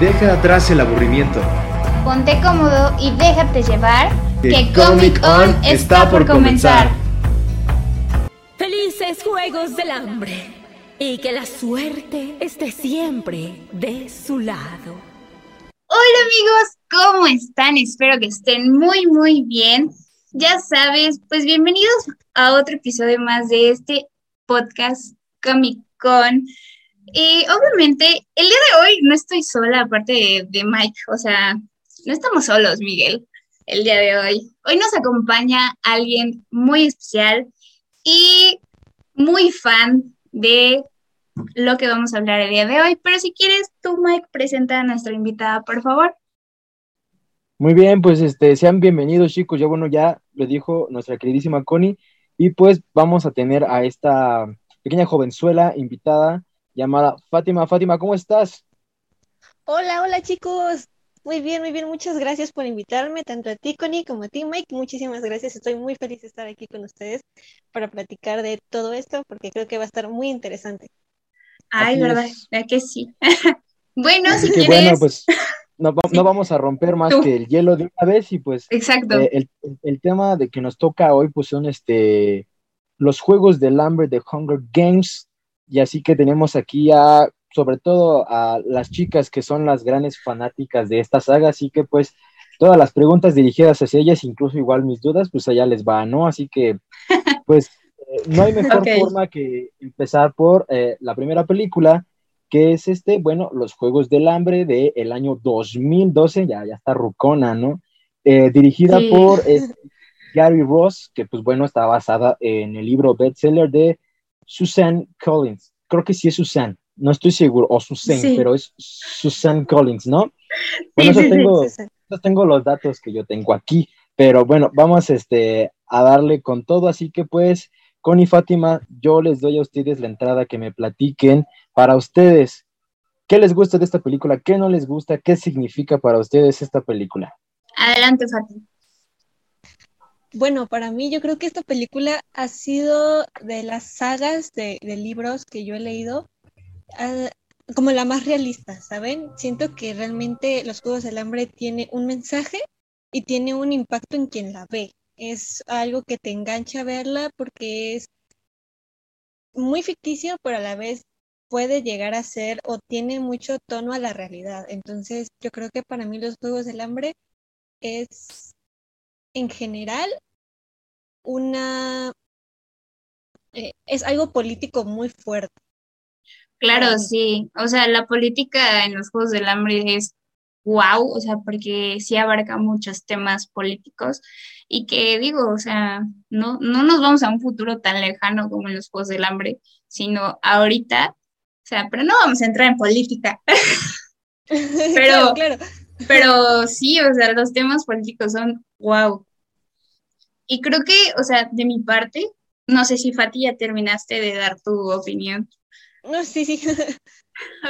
Deja atrás el aburrimiento. Ponte cómodo y déjate llevar. Que Comic On está por comenzar. Felices Juegos del Hambre. Y que la suerte esté siempre de su lado. Hola amigos, ¿cómo están? Espero que estén muy, muy bien. Ya sabes, pues bienvenidos a otro episodio más de este podcast Comic Con. Y obviamente, el día de hoy no estoy sola, aparte de, de, Mike, o sea, no estamos solos, Miguel, el día de hoy. Hoy nos acompaña alguien muy especial y muy fan de lo que vamos a hablar el día de hoy. Pero si quieres, tú, Mike, presenta a nuestra invitada, por favor. Muy bien, pues este, sean bienvenidos, chicos. Ya bueno, ya lo dijo nuestra queridísima Connie. Y pues vamos a tener a esta pequeña jovenzuela invitada llamada Fátima. Fátima, ¿cómo estás? Hola, hola chicos. Muy bien, muy bien. Muchas gracias por invitarme, tanto a ti, Connie, como a ti, Mike. Muchísimas gracias. Estoy muy feliz de estar aquí con ustedes para platicar de todo esto, porque creo que va a estar muy interesante. Ay, Así verdad, es. ¿verdad que sí? bueno, si Así que quieres. bueno, pues no, Sí. no vamos a romper más Tú. que el hielo de una vez y pues Exacto. eh, el, el tema de que nos toca hoy pues son este los juegos del hambre de Hunger Games y así que tenemos aquí a sobre todo a las chicas que son las grandes fanáticas de esta saga, así que pues todas las preguntas dirigidas hacia ellas, incluso igual mis dudas, pues allá les va, ¿no? Así que pues eh, no hay mejor forma que empezar por eh, la primera película, que es este, bueno, Los Juegos del Hambre del año 2012, ya, ya está rucona, ¿no? Eh, dirigida Sí. por Gary Ross, que pues bueno, está basada en el libro bestseller de Suzanne Collins. Creo que sí es Suzanne, no estoy seguro, o Sí. pero es Suzanne Collins, ¿no? Bueno, Sí, eso sí, tengo, no tengo los datos que yo tengo aquí, pero bueno, vamos este, a darle con todo, así que pues, Connie y Fátima, yo les doy a ustedes la entrada que me platiquen para ustedes. ¿Qué les gusta de esta película? ¿Qué no les gusta? ¿Qué significa para ustedes esta película? Adelante, Fati. Bueno, para mí yo creo que esta película ha sido de las sagas de, libros que yo he leído ah, como la más realista, ¿saben? Siento que realmente Los Juegos del Hambre tiene un mensaje y tiene un impacto en quien la ve. Es algo que te engancha a verla porque es muy ficticio, pero a la vez puede llegar a ser o tiene mucho tono a la realidad. Entonces, yo creo que para mí Los Juegos del Hambre es en general una eh, es algo político muy fuerte. Claro, mí. sí. O sea, la política en los Juegos del Hambre es wow, o sea, porque sí abarca muchos temas políticos y que digo, o sea, no, no nos vamos a un futuro tan lejano como en los Juegos del Hambre, sino ahorita, o sea, pero no vamos a entrar en política, Claro, claro. Pero sí, o sea, los temas políticos son wow. Y creo que, o sea, de mi parte, no sé si Fati ya terminaste de dar tu opinión. No, sí, sí.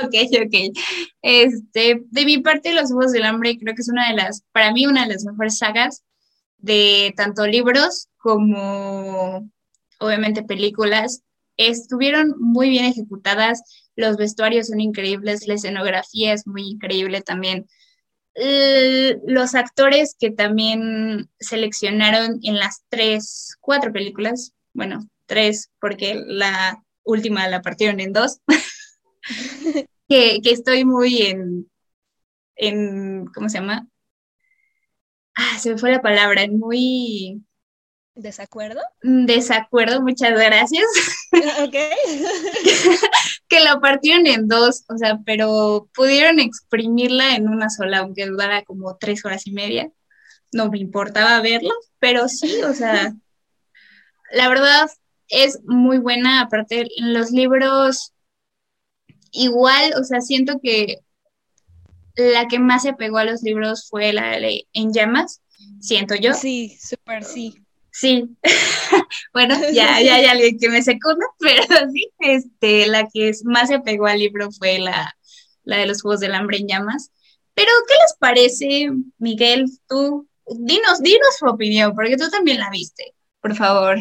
Ok, ok. Este, de mi parte, Los Juegos del Hambre creo que es una de las, para mí, una de las mejores sagas de tanto libros como, obviamente, películas. Estuvieron muy bien ejecutadas, los vestuarios son increíbles, la escenografía es muy increíble también. Los actores que también seleccionaron en las tres, cuatro películas, bueno, tres, porque la última la partieron en dos que, que estoy muy en, en, ¿cómo se llama? Ah, se me fue la palabra, en muy ¿Desacuerdo? desacuerdo, muchas gracias, Ok. que la partieron en dos, o sea, pero pudieron exprimirla en una sola, aunque durara como tres horas y media. No me importaba verla, pero sí, o sea, la verdad es muy buena, aparte en los libros igual, o sea, siento que la que más se pegó a los libros fue la de En llamas, siento yo. Sí, súper sí. Sí. Bueno, ya, ya hay alguien que me secunda, pero sí, este, la que más se pegó al libro fue la, la de los Juegos del Hambre en llamas. Pero, ¿qué les parece, Miguel? Tú, dinos, dinos tu opinión, porque tú también la viste, por favor.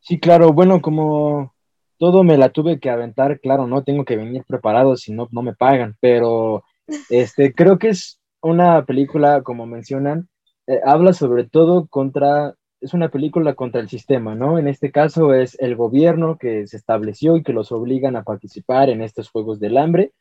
Sí, claro, bueno, como todo me la tuve que aventar, claro, no tengo que venir preparado, si no, no me pagan, pero Este, creo que es una película, como mencionan, eh, habla sobre todo contra, es una película contra el sistema, ¿no? En este caso es el gobierno que se estableció y que los obligan a participar en estos Juegos del Hambre.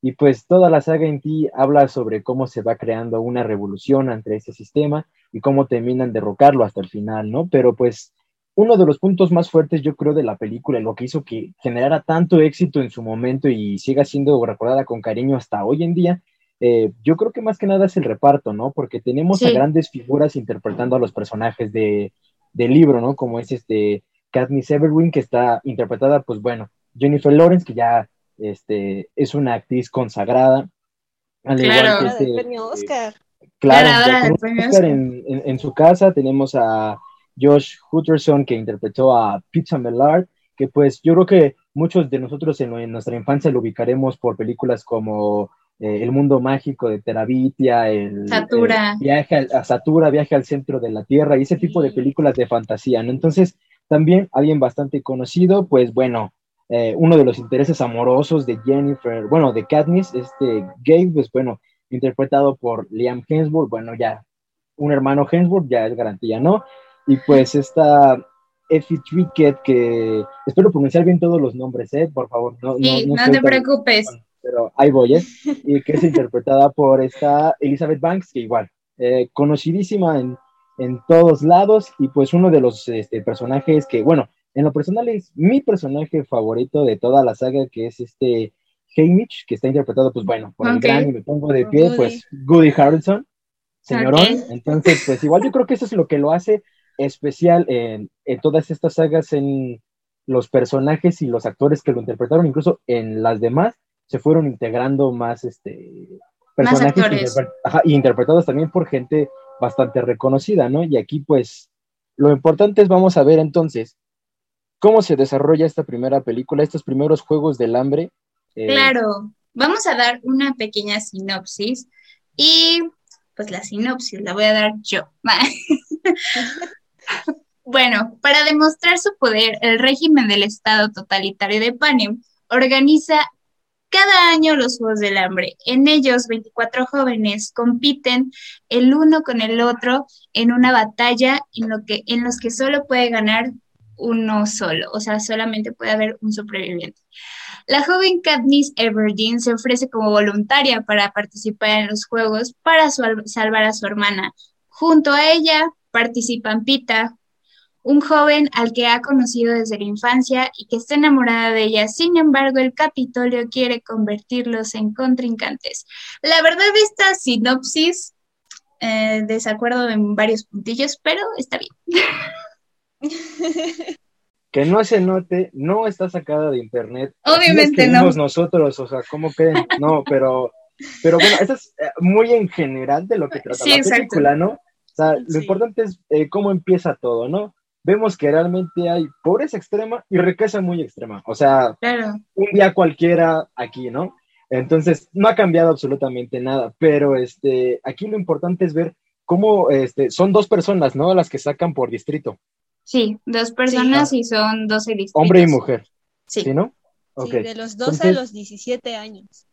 Y pues toda la saga en ti habla sobre cómo se va creando una revolución ante ese sistema y cómo terminan derrocarlo hasta el final, ¿no? Pero pues uno de los puntos más fuertes, yo creo, de la película, lo que hizo que generara tanto éxito en su momento y siga siendo recordada con cariño hasta hoy en día, eh, yo creo que más que nada es el reparto, ¿no? Porque tenemos a grandes figuras interpretando a los personajes de, del libro, ¿no? Como es este Katniss Evergreen, que está interpretada, pues bueno, Jennifer Lawrence, que ya este, es una actriz consagrada. Al claro, igual que este, premio Oscar. Claro, Oscar en, en, su casa tenemos a Josh Hutcherson, que interpretó a Pizza Mellard, que pues yo creo que muchos de nosotros en, nuestra infancia lo ubicaremos por películas como eh, El mundo mágico de Terabitia, el, Satura. viaje a Satura, viaje al centro de la Tierra y ese tipo de películas de fantasía, ¿no? Entonces, también alguien bastante conocido, pues bueno, eh, uno de los intereses amorosos de Jennifer, bueno, de Katniss, este Gabe, pues bueno, interpretado por Liam Hemsworth, bueno, ya un hermano Hemsworth ya es garantía, ¿no? Y pues esta Effie Trickett, que espero pronunciar bien todos los nombres, ¿eh? Por favor. No, sí, no, te preocupes. Pero ahí voy, ¿eh? Y que es interpretada por esta Elizabeth Banks, que igual, eh, conocidísima en, en, todos lados y pues uno de los este, personajes que, bueno, en lo personal es mi personaje favorito de toda la saga, que es este Haymitch, que está interpretado, pues bueno, por el gran y me pongo de pie, pues Goody Harrelson, señorón. Entonces, pues igual yo creo que eso es lo que lo hace especial en, todas estas sagas, en los personajes y los actores que lo interpretaron, incluso en las demás, se fueron integrando más este, personajes interpretados también por gente bastante reconocida, ¿no? Y aquí pues lo importante es, vamos a ver entonces, cómo se desarrolla esta primera película, estos primeros Juegos del Hambre. Eh, claro, vamos a dar una pequeña sinopsis y pues la sinopsis la voy a dar yo. Bueno, para demostrar su poder, el régimen del Estado totalitario de Panem organiza cada año los Juegos del Hambre. En ellos, 24 jóvenes compiten el uno con el otro en una batalla en, lo que, en los que solo puede ganar uno solo, o sea, solamente puede haber un superviviente. La joven Katniss Everdeen se ofrece como voluntaria para participar en los Juegos para salvar a su hermana. Junto a ella participan Pita, un joven al que ha conocido desde la infancia y que está enamorada de ella. Sin embargo, el Capitolio quiere convertirlos en contrincantes. La verdad, esta sinopsis, eh, desacuerdo en varios puntillos, pero está bien. que no se note, no está sacada de internet. Obviamente no. nosotros, o sea, ¿cómo creen? No, pero, pero bueno, esto es eh, muy en general de lo que trata la película, ¿no? O sea, lo importante es eh, cómo empieza todo, ¿no? Vemos que realmente hay pobreza extrema y riqueza muy extrema. O sea, un día cualquiera aquí, ¿no? Entonces, no ha cambiado absolutamente nada, pero este, aquí lo importante es ver cómo este, son dos personas, ¿no? Las que sacan por distrito. Sí, dos personas y son 12 distritos. Hombre y mujer. Sí. ¿Sí, no? Sí, de los 12 a los 17 años.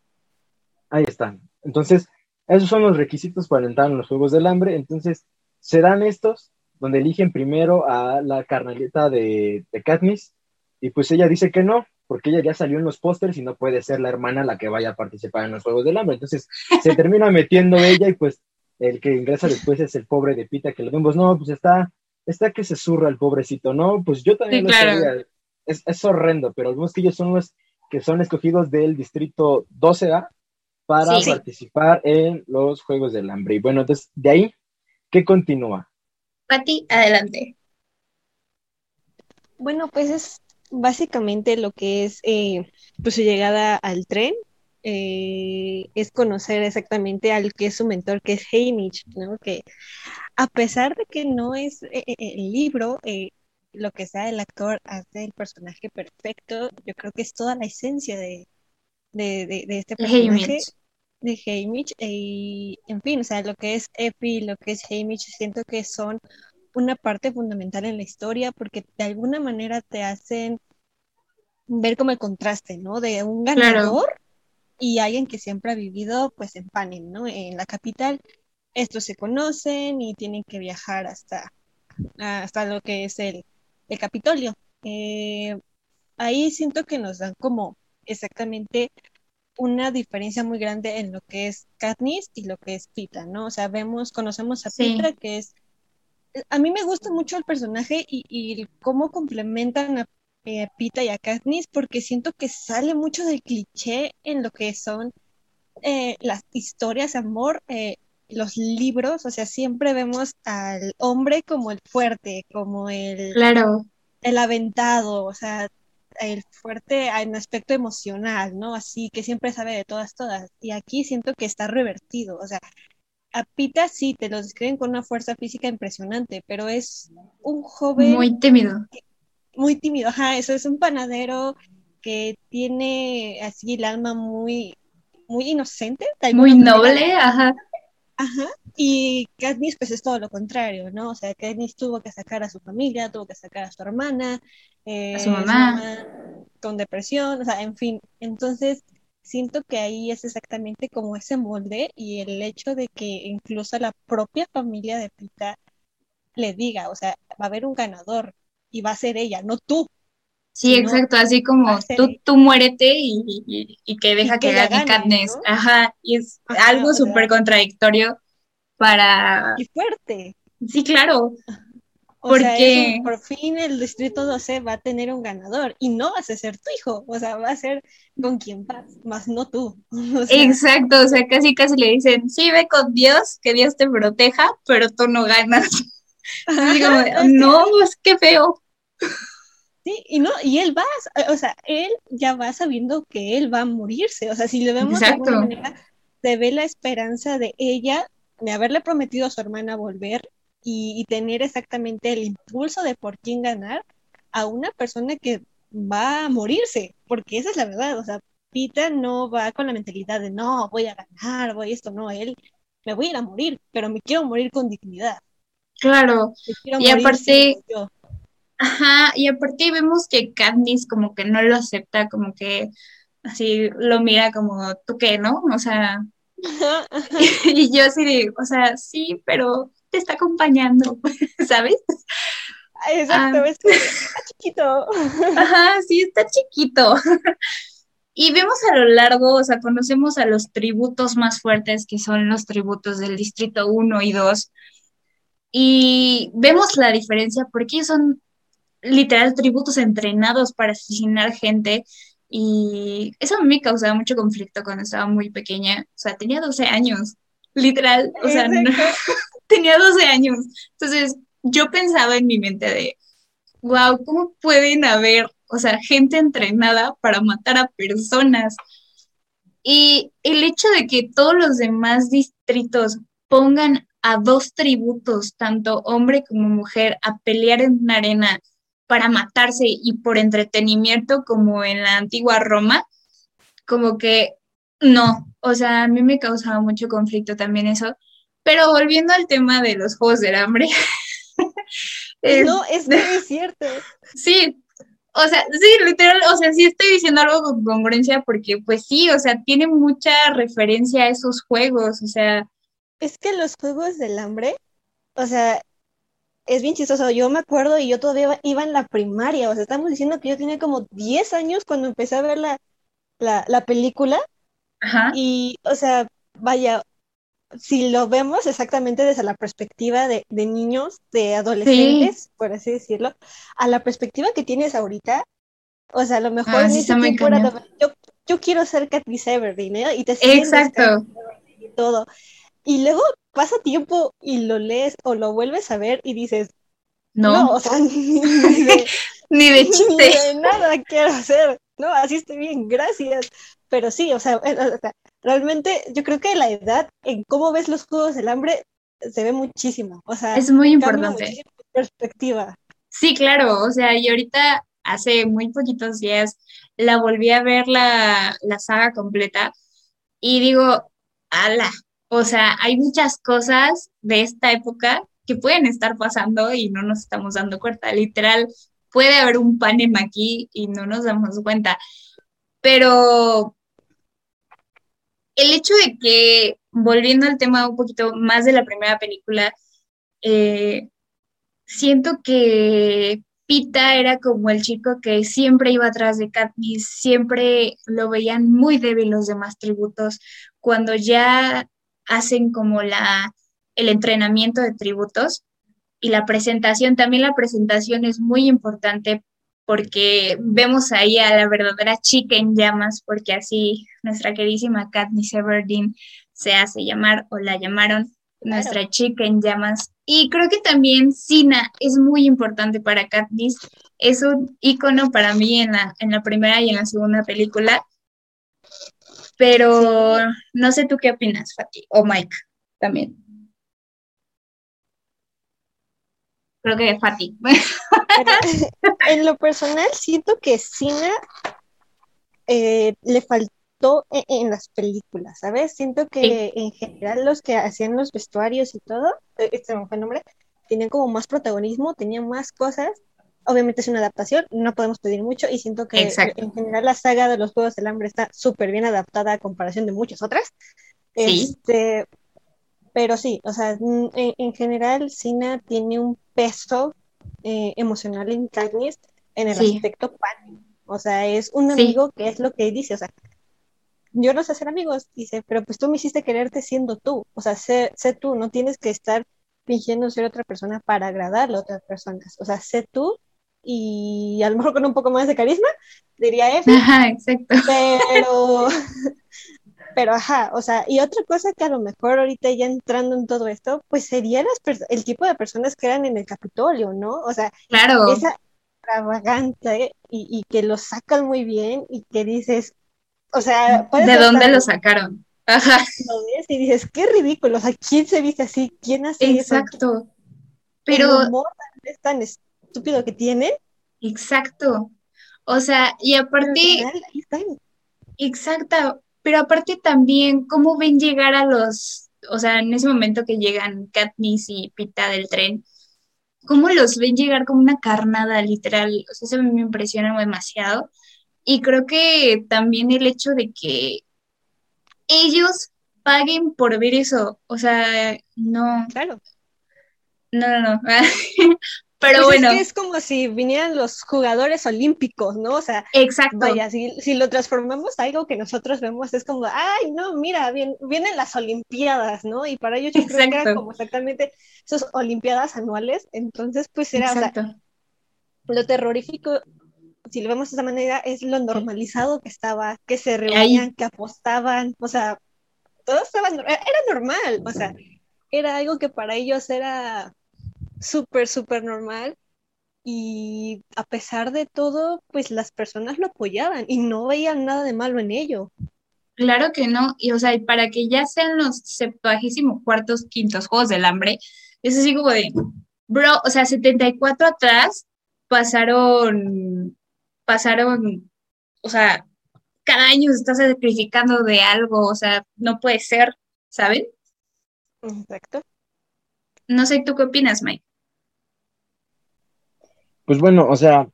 Ahí están. Entonces, esos son los requisitos para entrar en los Juegos del Hambre. Entonces, serán estos donde eligen primero a la carnalita de, de Katniss y pues ella dice que no, porque ella ya salió en los pósters y no puede ser la hermana la que vaya a participar en los Juegos del Hambre. Entonces, se termina metiendo ella y pues el que ingresa después es el pobre de Pita, que lo vemos, no, pues está, está que se zurra el pobrecito, ¿no? Pues yo también lo sabía, es, es horrendo, pero vemos que ellos son los que son escogidos del distrito 12A para participar en los Juegos del Hambre. Y bueno, entonces de ahí, ¿qué continúa? Pati, adelante. Bueno, pues es básicamente lo que es eh, pues su llegada al tren. Eh, es conocer exactamente al que es su mentor, que es Hamish, ¿no? Que a pesar de que no es eh, el libro, lo que sea el actor hace el personaje perfecto, yo creo que es toda la esencia de, de, este personaje de Hamish y en fin, o sea, lo que es Epi, lo que es Hamish, siento que son una parte fundamental en la historia porque de alguna manera te hacen ver como el contraste, ¿no? De un ganador y alguien que siempre ha vivido pues en Panem, ¿no? En la capital. Estos se conocen y tienen que viajar hasta, hasta lo que es el, el Capitolio. Eh, ahí siento que nos dan como exactamente una diferencia muy grande en lo que es Katniss y lo que es Pita, ¿no? O sea, vemos, conocemos a Pita, que es... A mí me gusta mucho el personaje y, y cómo complementan a eh, Pita y a Katniss, porque siento que sale mucho del cliché en lo que son eh, las historias de amor, eh, los libros, o sea, siempre vemos al hombre como el fuerte, como el... Claro. El aventado, o sea, el fuerte en aspecto emocional, ¿no? Así que siempre sabe de todas, todas. Y aquí siento que está revertido, o sea, a Pita sí, te lo describen con una fuerza física impresionante, pero es un joven... Muy tímido. muy tímido, ajá, eso es un panadero que tiene así el alma muy, muy inocente. Muy noble, ajá. Ajá, y Katniss pues es todo lo contrario, ¿no? O sea, Katniss tuvo que sacar a su familia, tuvo que sacar a su hermana, eh, a su mamá. con depresión, o sea, en fin, entonces siento que ahí es exactamente como ese molde y el hecho de que incluso la propia familia de Pita le diga, o sea, va a haber un ganador y va a ser ella, no tú. Sí, exacto, así como tú, tú muérete y, y, que deja que, gane Katniss. Ajá, y es algo súper contradictorio para... Y fuerte. Sí, claro. O porque por fin el distrito 12 va a tener un ganador y no vas a ser tu hijo, o sea, va a ser con quien vas, más no tú. Exacto, o sea, casi casi le dicen, sí, ve con Dios, que Dios te proteja, pero tú no ganas. no, es que feo. Sí, y no, y él va, o sea, él ya va sabiendo que él va a morirse, o sea, si lo vemos de alguna manera, se ve la esperanza de ella de haberle prometido a su hermana volver y, tener exactamente el impulso de por quién ganar a una persona que va a morirse, porque esa es la verdad, o sea, Pita no va con la mentalidad de no, voy a ganar, voy esto, no, él me voy a ir a morir, pero me quiero morir con dignidad. Claro, y aparte, ajá, y aparte vemos que Candice como que no lo acepta, como que así lo mira como, ¿tú qué, no? O sea, y yo así de, o sea, sí, pero te está acompañando, ¿sabes? Exacto, ah. está chiquito. Ajá, sí, está chiquito. Y vemos a lo largo, o sea, conocemos a los tributos más fuertes, que son los tributos del Distrito 1 y 2. Y vemos la diferencia porque ellos son literal tributos entrenados para asesinar gente y eso a mí me causaba mucho conflicto cuando estaba muy pequeña. O sea, tenía 12 años, literal. O sea, tenía 12 años. Entonces, yo pensaba en mi mente de, wow, ¿cómo pueden haber, o sea, gente entrenada para matar a personas? Y el hecho de que todos los demás distritos pongan a dos tributos, tanto hombre como mujer, a pelear en una arena para matarse y por entretenimiento como en la antigua Roma, como que no, o sea, a mí me causaba mucho conflicto también eso. Pero volviendo al tema de los Juegos del Hambre. no, es muy cierto. Sí, o sea, sí, literal, o sea, sí estoy diciendo algo con congruencia porque pues sí, o sea, tiene mucha referencia a esos juegos, o sea. Es que los Juegos del Hambre, o sea, es bien chistoso. Yo me acuerdo y yo todavía iba en la primaria. O sea, estamos diciendo que yo tenía como 10 años cuando empecé a ver la, la, película. Ajá. Y, o sea, vaya, si lo vemos exactamente desde la perspectiva de, niños, de adolescentes, por así decirlo, a la perspectiva que tienes ahorita, o sea, a lo mejor ah, yo, yo quiero ser Katniss Everdeen, ¿eh? Y te Exacto. Y todo. Y luego pasa tiempo y lo lees o lo vuelves a ver y dices, no, o sea, ni de, ni de chiste. nada quiero hacer, no, así estoy bien, gracias. Pero sí, o sea, realmente yo creo que la edad en cómo ves los Juegos del Hambre se ve muchísimo, o sea, es muy importante. Perspectiva. Sí, claro, o sea, y ahorita hace muy poquitos días la volví a ver la, la saga completa y digo, ala, o sea, hay muchas cosas de esta época que pueden estar pasando y no nos estamos dando cuenta. Literal, puede haber un panem aquí y no nos damos cuenta. Pero el hecho de que, volviendo al tema un poquito más de la primera película, eh, siento que Pita era como el chico que siempre iba atrás de Katniss, siempre lo veían muy débil los demás tributos. Cuando ya hacen como la, el entrenamiento de tributos y la presentación, también la presentación es muy importante porque vemos ahí a la verdadera chica en llamas, porque así nuestra queridísima Katniss Everdeen se hace llamar o la llamaron nuestra chica en llamas. Y creo que también Sina es muy importante para Katniss, es un icono para mí en la, en la primera y en la segunda película. Pero no sé tú qué opinas, Fati, o Mike también. Creo que Fati. en lo personal, siento que Sina eh, le faltó e-, en, las películas, ¿sabes? Siento que en general los que hacían los vestuarios y todo, eh, este fue el nombre, tenían como más protagonismo, tenían más cosas. Obviamente es una adaptación, no podemos pedir mucho y siento que en general la saga de los Juegos del Hambre está súper bien adaptada a comparación de muchas otras. Este, pero sí, o sea, en, general Sina tiene un peso eh, emocional en Katniss en el aspecto pan. O sea, es un amigo que es lo que dice, o sea, yo no sé ser amigos, dice, pero pues tú me hiciste quererte siendo tú, o sea, sé, sé tú, no tienes que estar fingiendo ser otra persona para agradarle a otras personas, o sea, sé tú y a lo mejor con un poco más de carisma, diría F. Ajá, exacto. Pero, pero ajá, o sea, y otra cosa que a lo mejor ahorita ya entrando en todo esto, pues sería el tipo de personas que eran en el Capitolio, ¿no? O sea, claro. esa extravagante y, y que lo sacan muy bien y que dices, o sea, ¿de dónde lo sacaron? Ajá. Lo ves y dices, qué ridículo, o sea, ¿quién se viste así? ¿Quién hace Exacto. Pero... El humor es tan estúpido que tienen. Exacto. O sea, y aparte... Exacto, pero aparte también, ¿cómo ven llegar a los, o sea, en ese momento que llegan Katniss y Pita del tren, ¿cómo los ven llegar como una carnada, literal? O sea, eso me impresiona demasiado. Y creo que también el hecho de que ellos paguen por ver eso, o sea, no. Claro. No, no, no. Pero pues bueno. Es, que es como si vinieran los jugadores olímpicos, ¿no? O sea, exacto. Vaya, si, si, lo transformamos a algo que nosotros vemos, es como, ay, no, mira, bien, vienen las Olimpiadas, ¿no? Y para ellos yo creo que era como exactamente esas Olimpiadas anuales. Entonces, pues era, o sea, lo terrorífico, si lo vemos de esa manera, es lo normalizado que estaba, que se reunían, que apostaban, o sea, todo estaba, era normal, o sea, era algo que para ellos era súper, súper normal. Y a pesar de todo, pues las personas lo apoyaban y no veían nada de malo en ello. Claro que no, y o sea, para que ya sean los septuagésimos cuartos, quintos Juegos del Hambre, es así como de, bro, o sea, 74 atrás pasaron, pasaron, o sea, cada año se está sacrificando de algo, o sea, no puede ser, ¿saben? Exacto. No sé, ¿tú qué opinas, Mike? Pues bueno, o sea,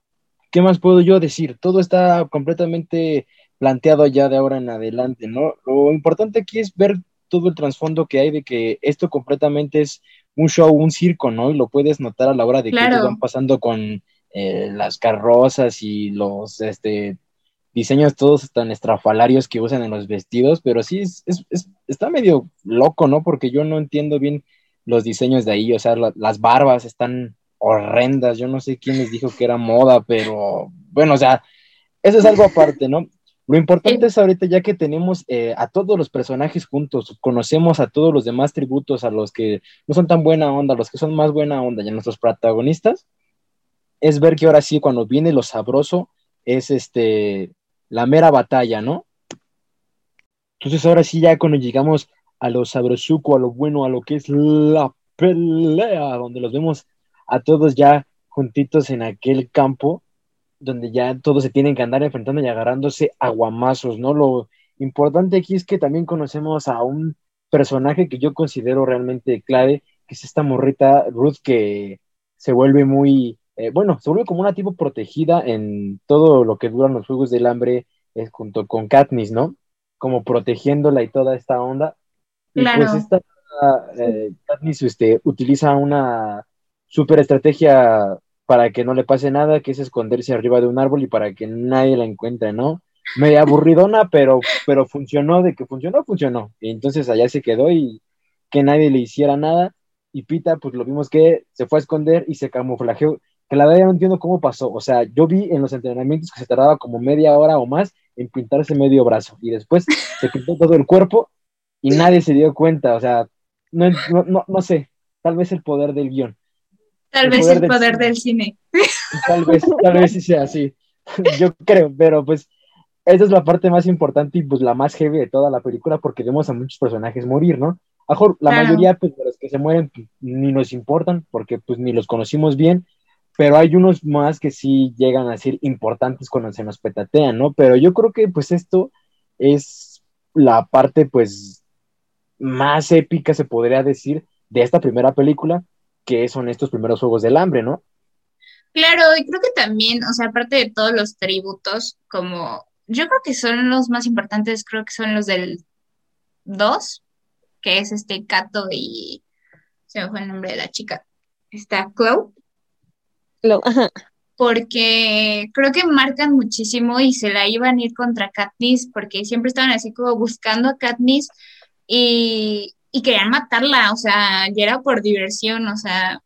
¿qué más puedo yo decir? Todo está completamente planteado ya de ahora en adelante, ¿no? Lo importante aquí es ver todo el trasfondo que hay de que esto completamente es un show, un circo, ¿no? Y lo puedes notar a la hora de que van pasando con eh, las carrozas y los este, diseños todos tan estrafalarios que usan en los vestidos, pero sí es, es, está medio loco, ¿no? Porque yo no entiendo bien los diseños de ahí, o sea, las barbas están horrendas, yo no sé quién les dijo que era moda, pero bueno, o sea, eso es algo aparte, ¿no? Lo importante es ahorita ya que tenemos eh, a todos los personajes juntos, conocemos a todos los demás tributos, a los que no son tan buena onda, a los que son más buena onda, y a nuestros protagonistas, es ver que ahora sí, cuando viene lo sabroso, es este, la mera batalla, ¿no? Entonces ahora sí, ya cuando llegamos a lo sabrosuco, a lo bueno, a lo que es la pelea, donde los vemos a todos ya juntitos en aquel campo, donde ya todos se tienen que andar enfrentando y agarrándose aguamazos, ¿no? Lo importante aquí es que también conocemos a un personaje que yo considero realmente clave, que es esta morrita Ruth que se vuelve muy, eh, bueno, se vuelve como una tipo protegida en todo lo que duran los Juegos del Hambre eh, junto con Katniss, ¿no? como protegiéndola y toda esta onda. Y Claro. pues esta eh, Katniss este, utiliza una super estrategia para que no le pase nada, que es esconderse arriba de un árbol y para que nadie la encuentre, ¿no? Media aburridona, pero, pero funcionó, de que funcionó, funcionó. Y entonces allá se quedó y que nadie le hiciera nada. Y Pita, pues lo vimos que se fue a esconder y se camuflajeó. Que la verdad ya no entiendo cómo pasó. O sea, yo vi en los entrenamientos que se tardaba como media hora o más en pintarse medio brazo. Y después se pintó todo el cuerpo y nadie se dio cuenta. O sea, no, no, no, no sé. Tal vez el poder del guion. Tal El vez poder el del poder cine. del cine. Tal vez, tal vez sí sea así. Yo creo, pero pues esa es la parte más importante y pues la más heavy de toda la película porque vemos a muchos personajes morir, ¿no? A mejor la Claro. mayoría pues, de los que se mueren pues, ni nos importan porque pues ni los conocimos bien, pero hay unos más que sí llegan a ser importantes cuando se nos petatean, ¿no? Pero yo creo que pues esto es la parte pues más épica, se podría decir, de esta primera película, que son estos primeros Juegos del Hambre, ¿no? Claro, y creo que también, o sea, aparte de todos los tributos, como yo creo que son los más importantes, creo que son los del 2, que es este Kato y se me fue el nombre de la chica, está Chloe, Lo- ajá. porque creo que marcan muchísimo y se la iban a ir contra Katniss, porque siempre estaban así como buscando a Katniss y, y querían matarla, o sea, ya era por diversión, o sea,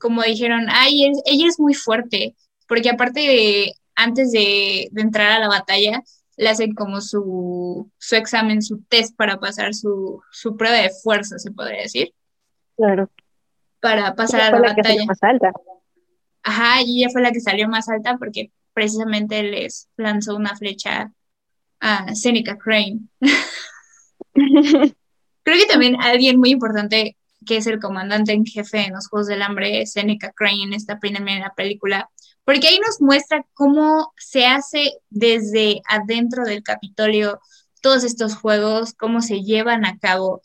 como dijeron, ay, es- ella es muy fuerte, porque aparte de, antes de, de entrar a la batalla, le hacen como su, su examen, su test para pasar su, su prueba de fuerza, se podría decir, Claro. para pasar a la la batalla. más alta. Ajá, y ella fue la que salió más alta porque precisamente les lanzó una flecha a Seneca Crane. Creo que también alguien muy importante que es el comandante en jefe en los Juegos del Hambre, Seneca Crane, en esta primera película, porque ahí nos muestra cómo se hace desde adentro del Capitolio todos estos juegos, cómo se llevan a cabo,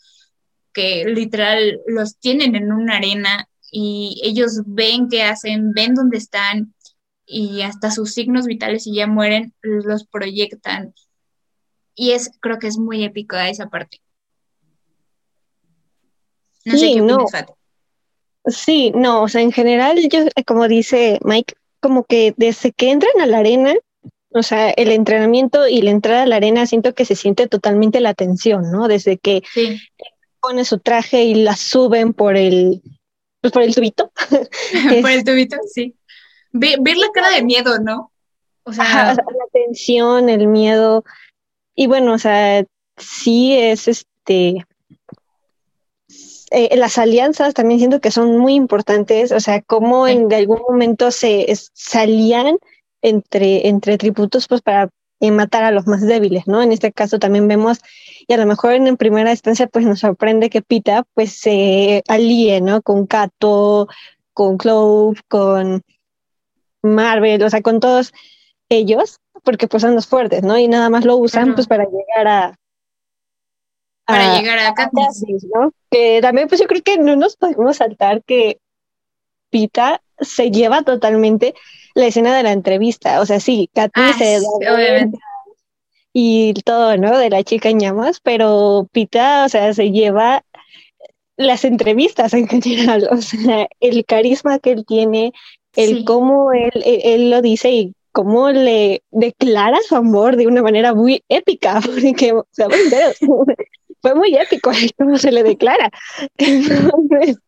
que literal los tienen en una arena y ellos ven qué hacen, ven dónde están y hasta sus signos vitales y ya mueren, los proyectan. Y es, creo que es muy épico esa parte. No sé Sí, qué no. Sí, no, o sea, en general, yo, eh, como dice Mike, como que desde que entran a la arena, o sea, el entrenamiento y la entrada a la arena, siento que se siente totalmente la tensión, ¿no? Desde que Sí, pone su traje y la suben por el, pues por el tubito. por el tubito, sí. Ve- ver la cara de miedo, ¿no? O Ajá, sea, o sea, la tensión, el miedo. Y bueno, o sea, sí es este. Eh, las alianzas también siento que son muy importantes, o sea, cómo Sí. en de algún momento se salían entre, entre tributos pues para eh, matar a los más débiles, ¿no? En este caso también vemos, y a lo mejor en, en primera instancia pues nos sorprende que Pita pues se alíe, ¿no? Con Kato, con Clove, con Marvel, o sea, con todos ellos, porque pues son los fuertes, ¿no? Y nada más lo usan pues para llegar a... para a- llegar a Katniss. ¿no? Que también pues yo creo que no nos podemos saltar que Pita se lleva totalmente la escena de la entrevista, o sea, sí, Katniss Ah, se sí, obviamente. y todo, ¿no? De la chica en llamas, pero Pita, o sea, se lleva las entrevistas en general, o sea, el carisma que él tiene, el Sí. cómo él, él, él lo dice y cómo le declara su amor de una manera muy épica, porque, o sea, fue muy épico cómo se le declara. Entonces,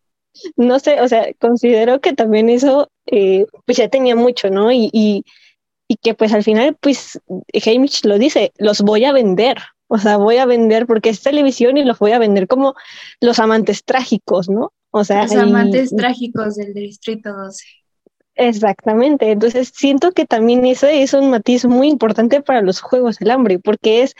no sé, o sea, considero que también eso, eh, pues ya tenía mucho, ¿no? Y, y, y que pues al final, pues Hamish lo dice, los voy a vender, o sea, voy a vender porque es televisión y los voy a vender como los amantes trágicos, ¿no? O sea, Los y- amantes trágicos del Distrito 12. Exactamente, entonces siento que también eso es un matiz muy importante para los Juegos del Hambre, porque es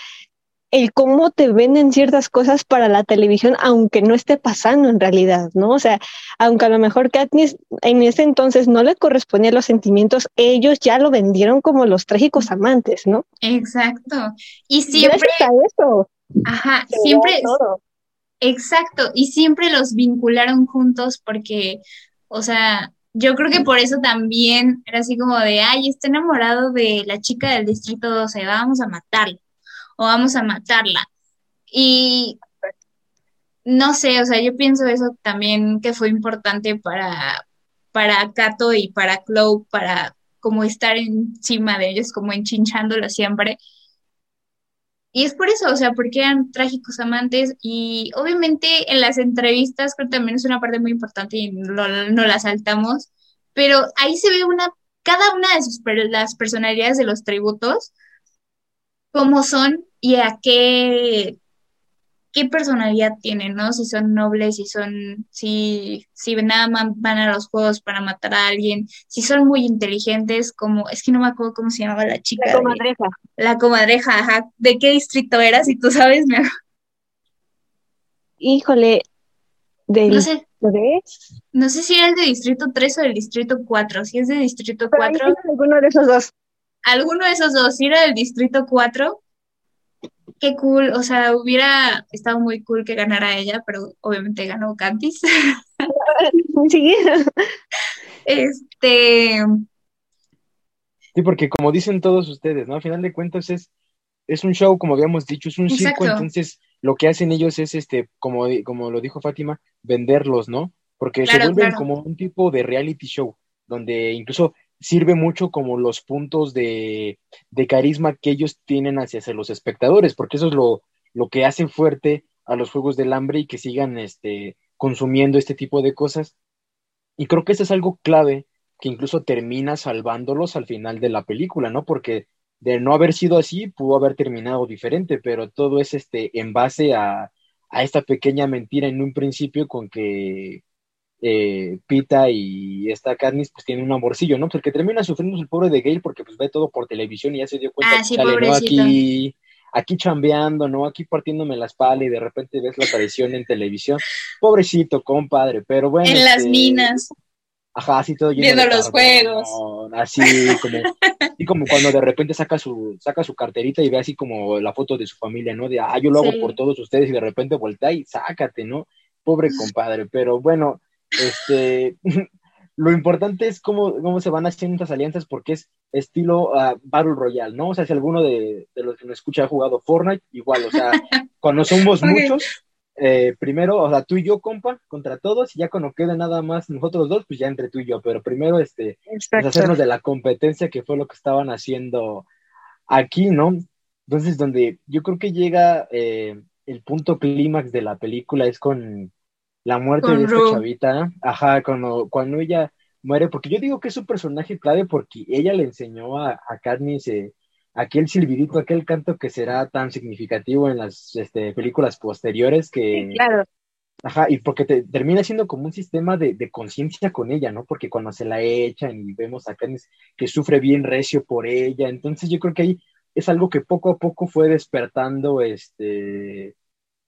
el cómo te venden ciertas cosas para la televisión, aunque no esté pasando en realidad, ¿no? O sea, aunque a lo mejor Katniss en ese entonces no le correspondían los sentimientos, ellos ya lo vendieron como los trágicos amantes, ¿no? Exacto. Y siempre, Gracias a eso. ajá, siempre, exacto, y siempre los vincularon juntos porque, o sea, yo creo que por eso también era así como de, ay, está enamorado de la chica del Distrito 12, vamos a matarlo. O vamos a matarla. Y no sé, o sea, yo pienso eso también que fue importante para, para Kato y para Chloe, para como estar encima de ellos, como enchinchándolo siempre. Y es por eso, o sea, porque eran trágicos amantes y obviamente en las entrevistas creo también es una parte muy importante y no, la saltamos, pero ahí se ve una, cada una de sus, las personalidades de los tributos, cómo son y a qué qué personalidad tienen, ¿no? Si son nobles, si son, si, si nada más van a los juegos para matar a alguien, si son muy inteligentes, como, es que no me acuerdo cómo se llamaba la chica. La comadreja. la comadreja, ajá. ¿De qué distrito era? Si tú sabes, me Híjole, del... No sé. No sé si era el de distrito 3 o el distrito 4. Si es de distrito 4. Alguno de esos dos. Alguno de esos dos. Si era del distrito 4, qué cool, o sea, hubiera estado muy cool que ganara ella, pero obviamente ganó Cantis. sí. Este. Sí, porque como dicen todos ustedes, ¿no? Al final de cuentas es, es un show, como habíamos dicho, es un circo, entonces lo que hacen ellos es, este, como, como lo dijo Fátima, venderlos, ¿no? Porque se vuelven como un tipo de reality show, donde incluso sirve mucho como los puntos de, carisma que ellos tienen hacia, los espectadores, porque eso es lo, lo, que hace fuerte a los Juegos del Hambre y que sigan este, consumiendo este tipo de cosas. Y creo que eso es algo clave que incluso termina salvándolos al final de la película, ¿no? Porque de no haber sido así, pudo haber terminado diferente, pero todo es este, en base a, a esta pequeña mentira en un principio con que eh, Pita y esta Katniss pues tienen un amorcillo, ¿no? Porque termina sufriendo el pobre de Gale porque pues ve todo por televisión y ya se dio cuenta ah, que sale, Aquí, aquí chambeando, ¿no? Aquí partiéndome la espalda y de repente ves la aparición en televisión. Pobrecito, compadre, pero bueno. En las este, minas. Ajá, así todo Viendo los juegos. Así como, y como cuando de repente saca su, saca su carterita y ve así como la foto de su familia, ¿no? De, ah, yo lo hago por todos ustedes y de repente voltea y sácate, ¿no? Pobre compadre, pero bueno, este, lo importante es cómo, cómo se van haciendo estas alianzas porque es estilo uh, Battle Royale, ¿no? O sea, si alguno de, los que nos escucha ha jugado Fortnite, igual, o sea, cuando somos muchos, eh, primero, o sea, tú y yo, compa, contra todos, y ya cuando quede nada más nosotros dos, pues ya entre tú y yo, pero primero, este, pues hacernos de la competencia que fue lo que estaban haciendo aquí, ¿no? Entonces, donde yo creo que llega eh, el punto clímax de la película es con la muerte de esta chavita, ajá, cuando, cuando ella muere, porque yo digo que es un personaje clave porque ella le enseñó a, a Katniss eh, aquel silbidito, aquel canto que será tan significativo en las este, películas posteriores que... claro. Ajá, y porque te, termina siendo como un sistema de, de conciencia con ella, ¿no? Porque cuando se la echan y vemos a Katniss que sufre bien recio por ella, entonces yo creo que ahí es algo que poco a poco fue despertando este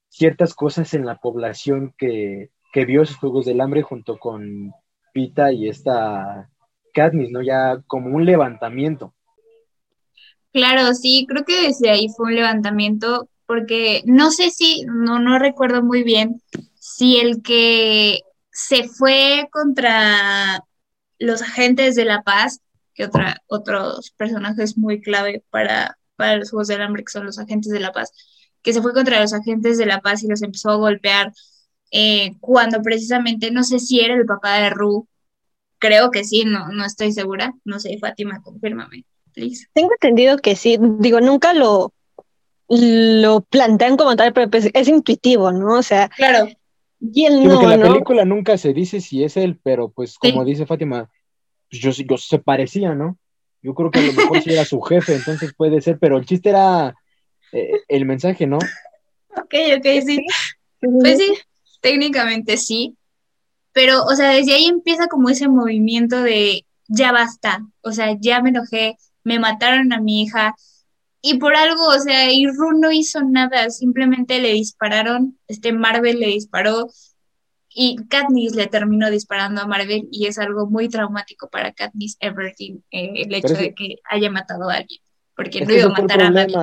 ciertas cosas en la población que, vio esos Juegos del Hambre junto con Pita y esta Katniss, ¿no? Ya como un levantamiento. Claro, sí, creo que desde ahí fue un levantamiento, porque no sé si, no, no recuerdo muy bien, si el que se fue contra los agentes de la paz, que otra, otros personajes muy clave para, para los Juegos del Hambre, que son los agentes de la paz, que se fue contra los agentes de la paz y los empezó a golpear eh, cuando precisamente, no sé si era el papá de Ru, creo que sí, no, no estoy segura, no sé, Fátima, confírmame, please. Tengo entendido que sí, digo, nunca lo, lo plantean como tal, pero pues es intuitivo, ¿no? O sea, claro. Y él no, la película nunca se dice si es él, pero pues como dice Fátima, pues yo, yo se parecía, ¿no? Yo creo que a lo mejor sí era su jefe, entonces puede ser, pero el chiste era eh, el mensaje, ¿no? Ok, ok, sí. Pues sí, técnicamente sí. Pero, o sea, desde ahí empieza como ese movimiento de ya basta. O sea, ya me enojé, me mataron a mi hija. Y por algo, o sea, y Ru no hizo nada, simplemente le dispararon, este Marvel le disparó y Katniss le terminó disparando a Marvel y es algo muy traumático para Katniss Everton eh, el hecho de que haya matado a alguien, porque no iba a matar a nadie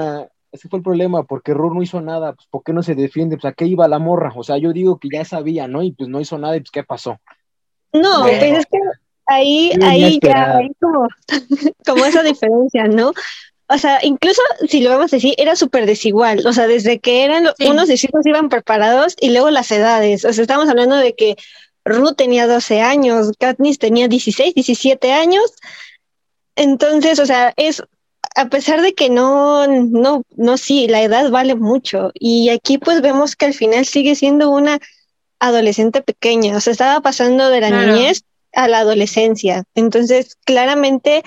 ese fue el problema, porque Ru no hizo nada, pues ¿por qué no se defiende? Pues a qué iba la morra, o sea, yo digo que ya sabía, ¿no? Y pues no hizo nada y pues ¿qué pasó? No, pues es que ahí, ahí ya hay como, como esa diferencia, ¿no? o sea, incluso si lo vamos a decir, era súper desigual. O sea, desde que eran Sí. unos discípulos iban preparados y luego las edades. O sea, estamos hablando de que Ruth tenía 12 años, Katniss tenía 16, 17 años. Entonces, o sea, es a pesar de que no, no, no, sí, la edad vale mucho. Y aquí pues vemos que al final sigue siendo una adolescente pequeña. O sea, estaba pasando de la Claro. niñez a la adolescencia. Entonces, claramente,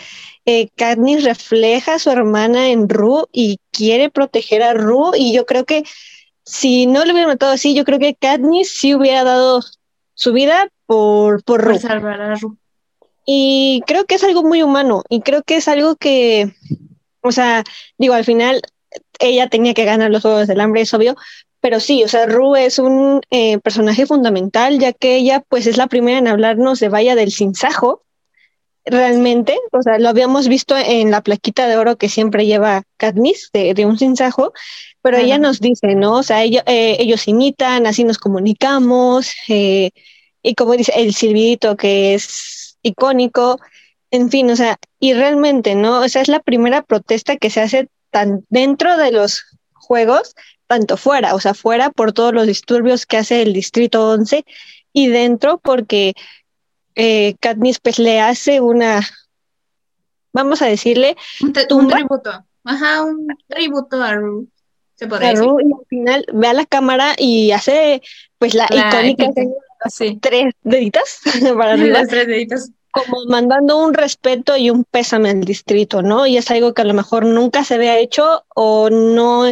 eh, Katniss refleja a su hermana en Rue y quiere proteger a Rue. Y yo creo que si no lo hubiera matado así, yo creo que Katniss sí hubiera dado su vida por, por Por Rue. salvar a Ru. Y creo que es algo muy humano y creo que es algo que, o sea, digo, al final ella tenía que ganar los Juegos del Hambre, es obvio, pero sí, o sea, Rue es un eh, personaje fundamental, ya que ella pues es la primera en hablarnos de Valla del Sinsajo, realmente, o sea, lo habíamos visto en la plaquita de oro que siempre lleva Katniss de, de un sinsajo, pero ella nos dice, ¿no? O sea, ello- eh, ellos imitan, así nos comunicamos, eh, y como dice, el silbidito que es icónico, en fin, o sea, y realmente, ¿no? O sea, es la primera protesta que se hace tan dentro de los juegos, tanto fuera, o sea, fuera por todos los disturbios que hace el Distrito 11 y dentro porque eh, Katniss pues le hace una, vamos a decirle, Un, tributo. Ajá, un tributo a Ru. Se podría a decir. Y al final ve a la cámara y hace pues la La icónica Sí. tres deditas para arriba, tres deditos. Como mandando un respeto y un pésame al distrito, ¿no? Y es algo que a lo mejor nunca se había hecho o no,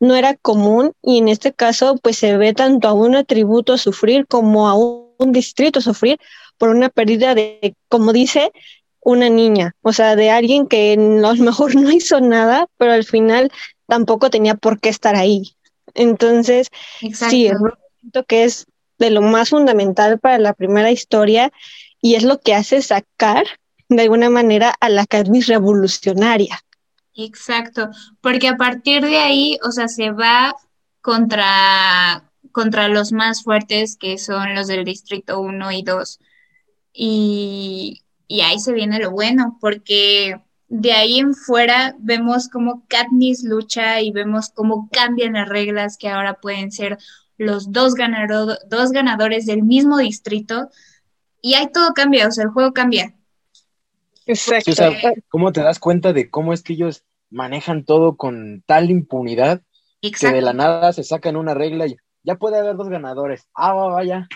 no era común y en este caso pues se ve tanto a un atributo sufrir como a un, distrito sufrir por una pérdida de, como dice, una niña, o sea, de alguien que a lo mejor no hizo nada, pero al final tampoco tenía por qué estar ahí. Entonces, Exacto. Sí, siento que es de lo más fundamental para la primera historia y es lo que hace sacar de alguna manera a la Katniss revolucionaria. Exacto, porque a partir de ahí, o sea, se va contra, contra los más fuertes, que son los del Distrito 1 y 2. Y, y ahí se viene lo bueno, porque de ahí en fuera vemos cómo Katniss lucha y vemos cómo cambian las reglas, que ahora pueden ser los dos, dos ganadores del mismo distrito. Y ahí todo cambia, o sea, el juego cambia. Exacto. Sí, o sea, ¿cómo te das cuenta de cómo es que ellos manejan todo con tal impunidad que de la nada se sacan una regla y ya puede haber dos ganadores? Ah, va, va, ya.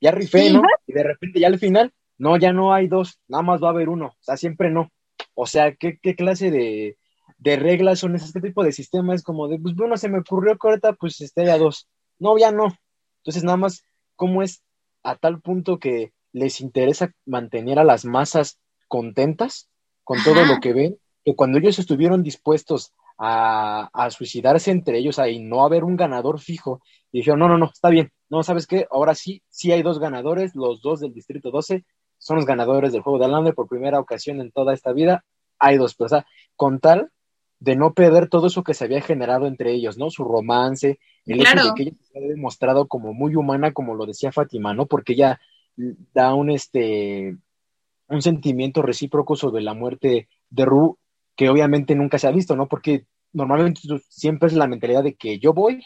Ya rifé, Sí. ¿no? Y de repente ya al final, no, ya no hay dos, nada más va a haber uno. O sea, siempre no. O sea, ¿qué, qué clase de, de reglas son esas? ¿Qué tipo de sistema es como de, pues bueno, se me ocurrió que ahorita pues esté a dos? No, ya no. Entonces, nada más, ¿cómo es a tal punto que les interesa mantener a las masas contentas con todo lo que ven? Que cuando ellos estuvieron dispuestos a, a suicidarse entre ellos y no haber un ganador fijo, y dijeron, no, no, no, está bien. No, ¿sabes qué? Ahora sí, sí hay dos ganadores, los dos del Distrito 12 son los ganadores del Juego del Hambre por primera ocasión en toda esta vida. Hay dos, pero, o sea, con tal de no perder todo eso que se había generado entre ellos, ¿no? Su romance, el hecho de que ella se ha demostrado como muy humana, como lo decía Fátima, ¿no? Porque ella da un, este, un sentimiento recíproco sobre la muerte de Ru que obviamente nunca se ha visto, ¿no? Porque normalmente siempre es la mentalidad de que yo voy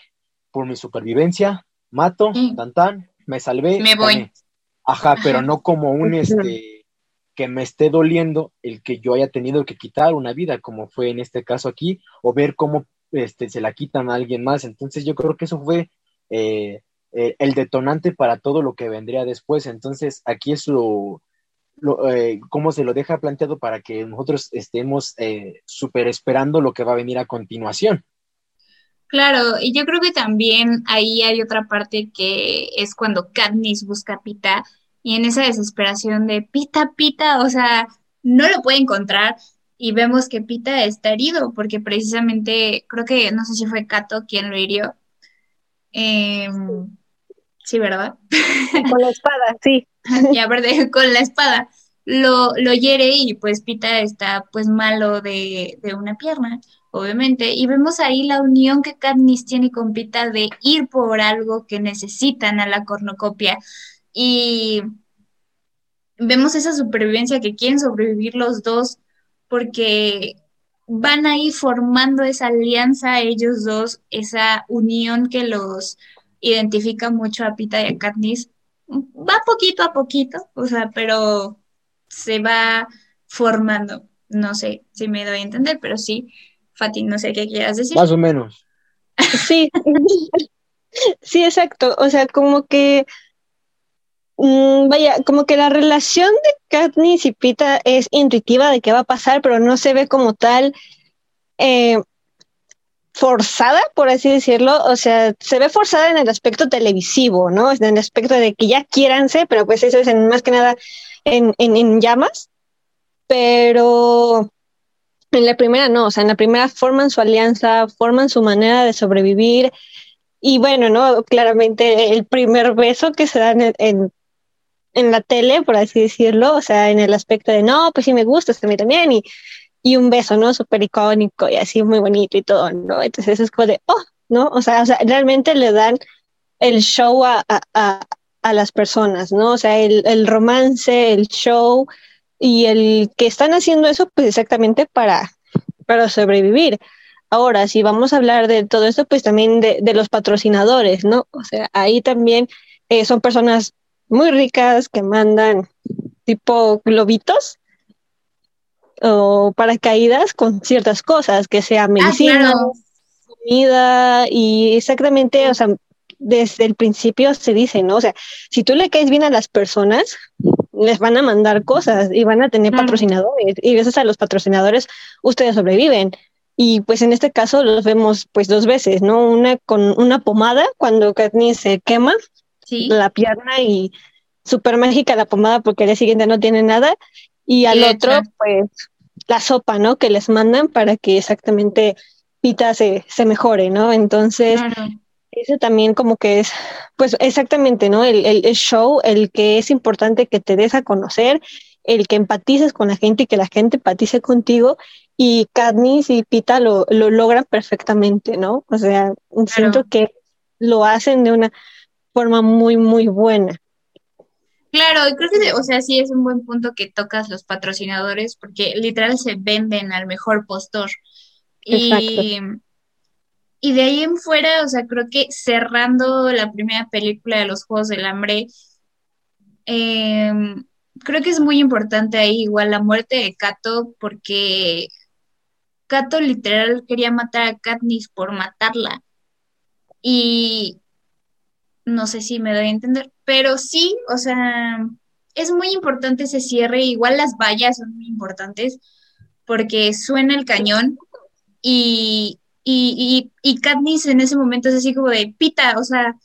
por mi supervivencia, mato, Sí. tan tan, me salvé, Me voy. Ajá, pero no como un este que me esté doliendo el que yo haya tenido que quitar una vida, como fue en este caso aquí, o ver cómo este, se la quitan a alguien más. Entonces yo creo que eso fue eh, eh, el detonante para todo lo que vendría después. Entonces aquí es lo, eh, cómo se lo deja planteado para que nosotros estemos eh, super esperando lo que va a venir a continuación. Claro, y yo creo que también ahí hay otra parte que es cuando Katniss busca a Pita y en esa desesperación de Pita, Pita, o sea, no lo puede encontrar y vemos que Pita está herido porque precisamente creo que no sé si fue Kato quien lo hirió. Sí, ¿verdad? Con la espada, sí. y a ver, de- con la espada lo, lo hiere y pues Pita está pues malo de, de una pierna, obviamente, y vemos ahí la unión que Katniss tiene con Pita de ir por algo que necesitan a la cornucopia y vemos esa supervivencia que quieren sobrevivir los dos porque van a ir formando esa alianza ellos dos, esa unión que los identifica mucho a Pita y a Katniss. Va poquito a poquito, o sea, pero se va formando. No sé si me doy a entender, pero sí, Fati, no sé qué quieras decir. Más o menos. Sí, sí, exacto. O sea, como que, mm, vaya, como que la relación de Katniss y Pita es intuitiva de qué va a pasar, pero no se ve como tal eh, forzada, por así decirlo. O sea, se ve forzada en el aspecto televisivo, ¿no? En el aspecto de que ya quiéranse, pero pues eso es en, más que nada en, en, en llamas. Pero en la primera no, o sea, en la primera forman su alianza, forman su manera de sobrevivir. Y bueno, ¿no? Claramente el primer beso que se da en, en, en la tele, por así decirlo, o sea, en el aspecto de, no, pues sí me gusta, a mí también, y, y un beso, ¿no? Súper icónico y así muy bonito y todo, ¿no? Entonces es como de, oh, ¿no? O sea, o sea realmente le dan el show a, a, a las personas, ¿no? O sea, el, el romance, el show, y el que están haciendo eso, pues exactamente para, para sobrevivir. Ahora, si vamos a hablar de todo esto, pues también de, de los patrocinadores, ¿no? O sea, ahí también eh, son personas muy ricas que mandan tipo globitos o paracaídas con ciertas cosas, que sea medicina, Ah, claro. comida y exactamente, o sea, desde el principio se dice, ¿no? O sea, si tú le caes bien a las personas, les van a mandar cosas y van a tener Claro. patrocinadores y gracias a los patrocinadores ustedes sobreviven. Y pues en este caso los vemos pues dos veces, ¿no? Una con una pomada cuando Katniss se quema Sí, la pierna y súper mágica la pomada porque al día siguiente no tiene nada y al le otro echan. pues la sopa, ¿no? Que les mandan para que exactamente Pita se, se mejore, ¿no? Entonces... claro. Eso también como que es, pues exactamente, ¿no? El, el, el show, el que es importante que te des a conocer, el que empatices con la gente y que la gente empatice contigo. Y Katniss y Pita lo, lo logran perfectamente, ¿no? O sea, siento que lo hacen de una forma muy, muy buena. Claro, y creo que, o sea, sí es un buen punto que tocas los patrocinadores, porque literal se venden al mejor postor. Y, y de ahí en fuera, o sea, creo que cerrando la primera película de los Juegos del Hambre, eh, creo que es muy importante ahí igual la muerte de Kato, porque Kato literal quería matar a Katniss por matarla. Y no sé si me doy a entender, pero sí, o sea, es muy importante ese cierre, igual las vallas son muy importantes porque suena el cañón y, y, y, y Katniss en ese momento es así como de pita, o sea,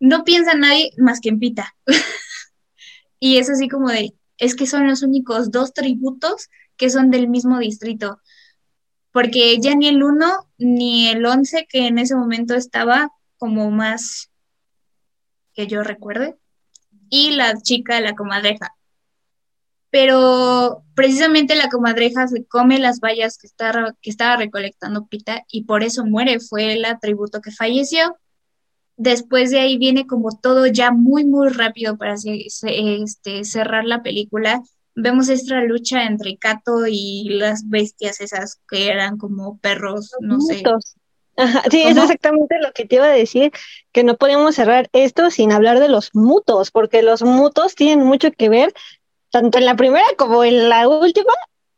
no piensa nadie más que en pita. y es así como de, es que son los únicos dos tributos que son del mismo distrito, porque ya ni el 1 ni el 11 que en ese momento estaba como más que yo recuerde, y la chica, la comadreja. Pero precisamente la comadreja se come las vallas que, está, que estaba recolectando Pita y por eso muere, fue el atributo que falleció. Después de ahí viene como todo ya muy, muy rápido para este, cerrar la película. Vemos esta lucha entre Kato y las bestias esas que eran como perros, no sé. Ajá, sí, ¿Cómo? es exactamente lo que te iba a decir, que no podemos cerrar esto sin hablar de los mutos, porque los mutos tienen mucho que ver, tanto en la primera como en la última,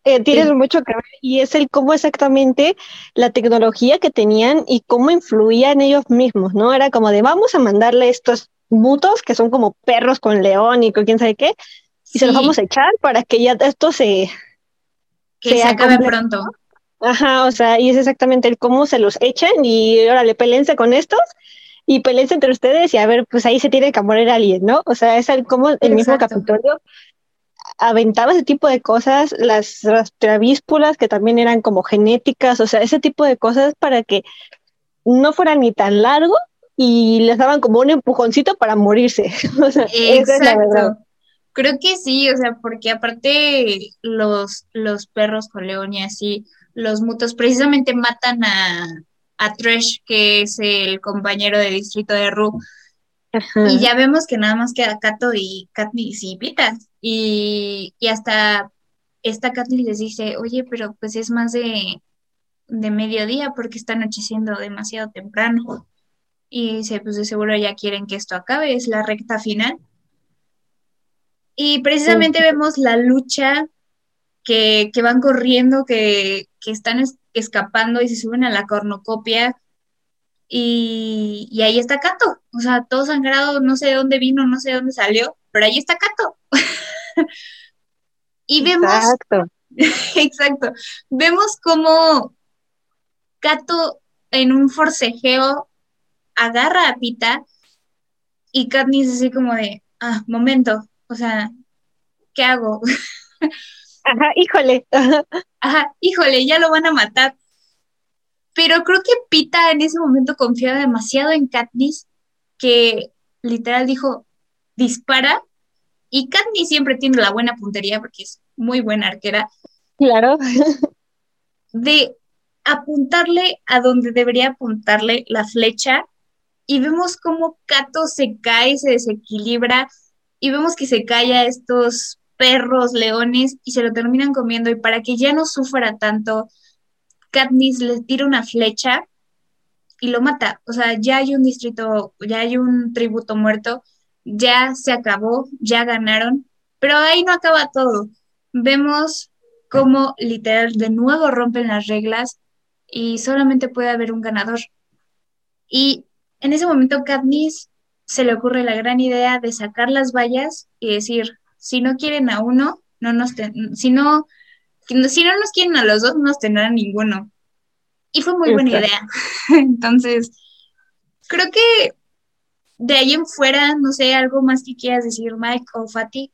eh, tienen sí. mucho que ver, y es el cómo exactamente la tecnología que tenían y cómo influía en ellos mismos, ¿no? Era como de vamos a mandarle estos mutos, que son como perros con león y con quién sabe qué, y sí. se los vamos a echar para que ya esto se... Que se, se acabe pronto. Ajá, o sea, y es exactamente el cómo se los echan y órale, pelense con estos y pelense entre ustedes y a ver, pues ahí se tiene que morir alguien, ¿no? O sea, es el cómo el Exacto. mismo Capitolio aventaba ese tipo de cosas, las rastravíspulas que también eran como genéticas, o sea, ese tipo de cosas para que no fuera ni tan largo y les daban como un empujoncito para morirse. o sea, Exacto. Es la verdad. Creo que sí, o sea, porque aparte los, los perros con león y así, los mutos precisamente matan a, a Tresh, que es el compañero de distrito de Ru. Ajá. Y ya vemos que nada más queda Kato y Katniss y Pita. Y, y hasta esta Katniss les dice, oye, pero pues es más de, de mediodía porque está anocheciendo demasiado temprano. Y se, pues de seguro ya quieren que esto acabe, es la recta final. Y precisamente vemos la lucha que, que van corriendo, que, que están escapando y se suben a la cornucopia. Y, y, ahí está Cato, o sea, todo sangrado, no sé de dónde vino, no sé de dónde salió, pero ahí está Cato. y vemos, exacto. exacto, vemos como Cato en un forcejeo agarra a Pita y Katniss así como de, ah, momento, o sea, ¿qué hago? Ajá, híjole. Ajá, híjole, ya lo van a matar. Pero creo que Pita en ese momento confiaba demasiado en Katniss que literal dijo, dispara. Y Katniss siempre tiene la buena puntería porque es muy buena arquera. Claro. De apuntarle a donde debería apuntarle la flecha y vemos cómo Kato se cae, se desequilibra y vemos que se cae a estos perros, leones y se lo terminan comiendo y para que ya no sufra tanto, Katniss le tira una flecha y lo mata. O sea, ya hay un distrito, ya hay un tributo muerto, ya se acabó, ya ganaron, pero ahí no acaba todo. Vemos cómo literal de nuevo rompen las reglas y solamente puede haber un ganador. Y en ese momento Katniss se le ocurre la gran idea de sacar las vallas y decir, si no quieren a uno, no nos si no si no nos quieren a los dos, no nos tendrán ninguno. Y fue muy buena idea. Entonces, creo que de ahí en fuera, no sé, algo más que quieras decir, Mike o Fati.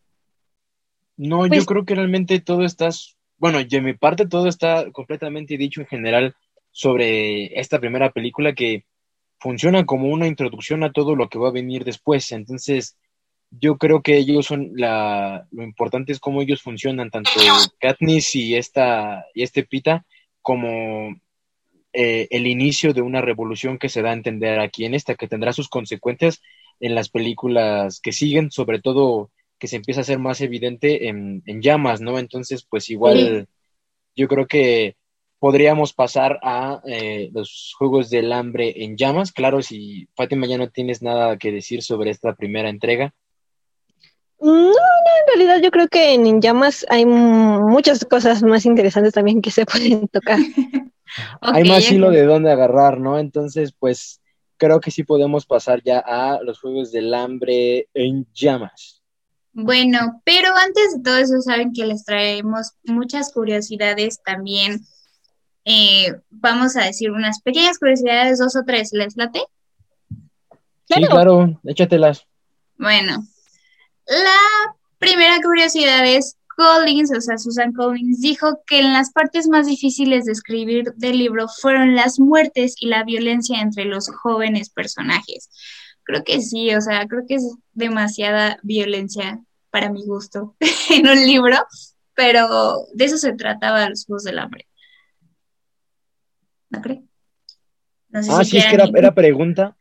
No, yo pues creo que realmente todo está, bueno, de mi parte todo está completamente dicho en general sobre esta primera película que funciona como una introducción a todo lo que va a venir después. Entonces, yo creo que ellos son la, lo importante es cómo ellos funcionan, tanto Katniss y esta y este Pita, como eh, el inicio de una revolución que se da a entender aquí en esta, que tendrá sus consecuencias en las películas que siguen, sobre todo que se empieza a ser más evidente en, en llamas, ¿no? Entonces, pues igual, yo creo que podríamos pasar a eh, los Juegos del Hambre en llamas. Claro, si Fátima ya no tienes nada que decir sobre esta primera entrega. No, no, en realidad yo creo que en llamas hay muchas cosas más interesantes también que se pueden tocar. hay más hilo de dónde agarrar, ¿no? Entonces, pues creo que sí podemos pasar ya a los Juegos del Hambre en llamas. Bueno, pero antes de todo eso, saben que les traemos muchas curiosidades también eh, vamos a decir unas pequeñas curiosidades, dos o tres, ¿les late? Sí, claro, échatelas. Bueno, la primera curiosidad es Collins, o sea, Susan Collins, dijo que en las partes más difíciles de escribir del libro fueron las muertes y la violencia entre los jóvenes personajes. Creo que sí, o sea, creo que es demasiada violencia para mi gusto en un libro, pero de eso se trataba los Juegos del Hambre. ¿no cree? ah, sí, es que era, pregunta.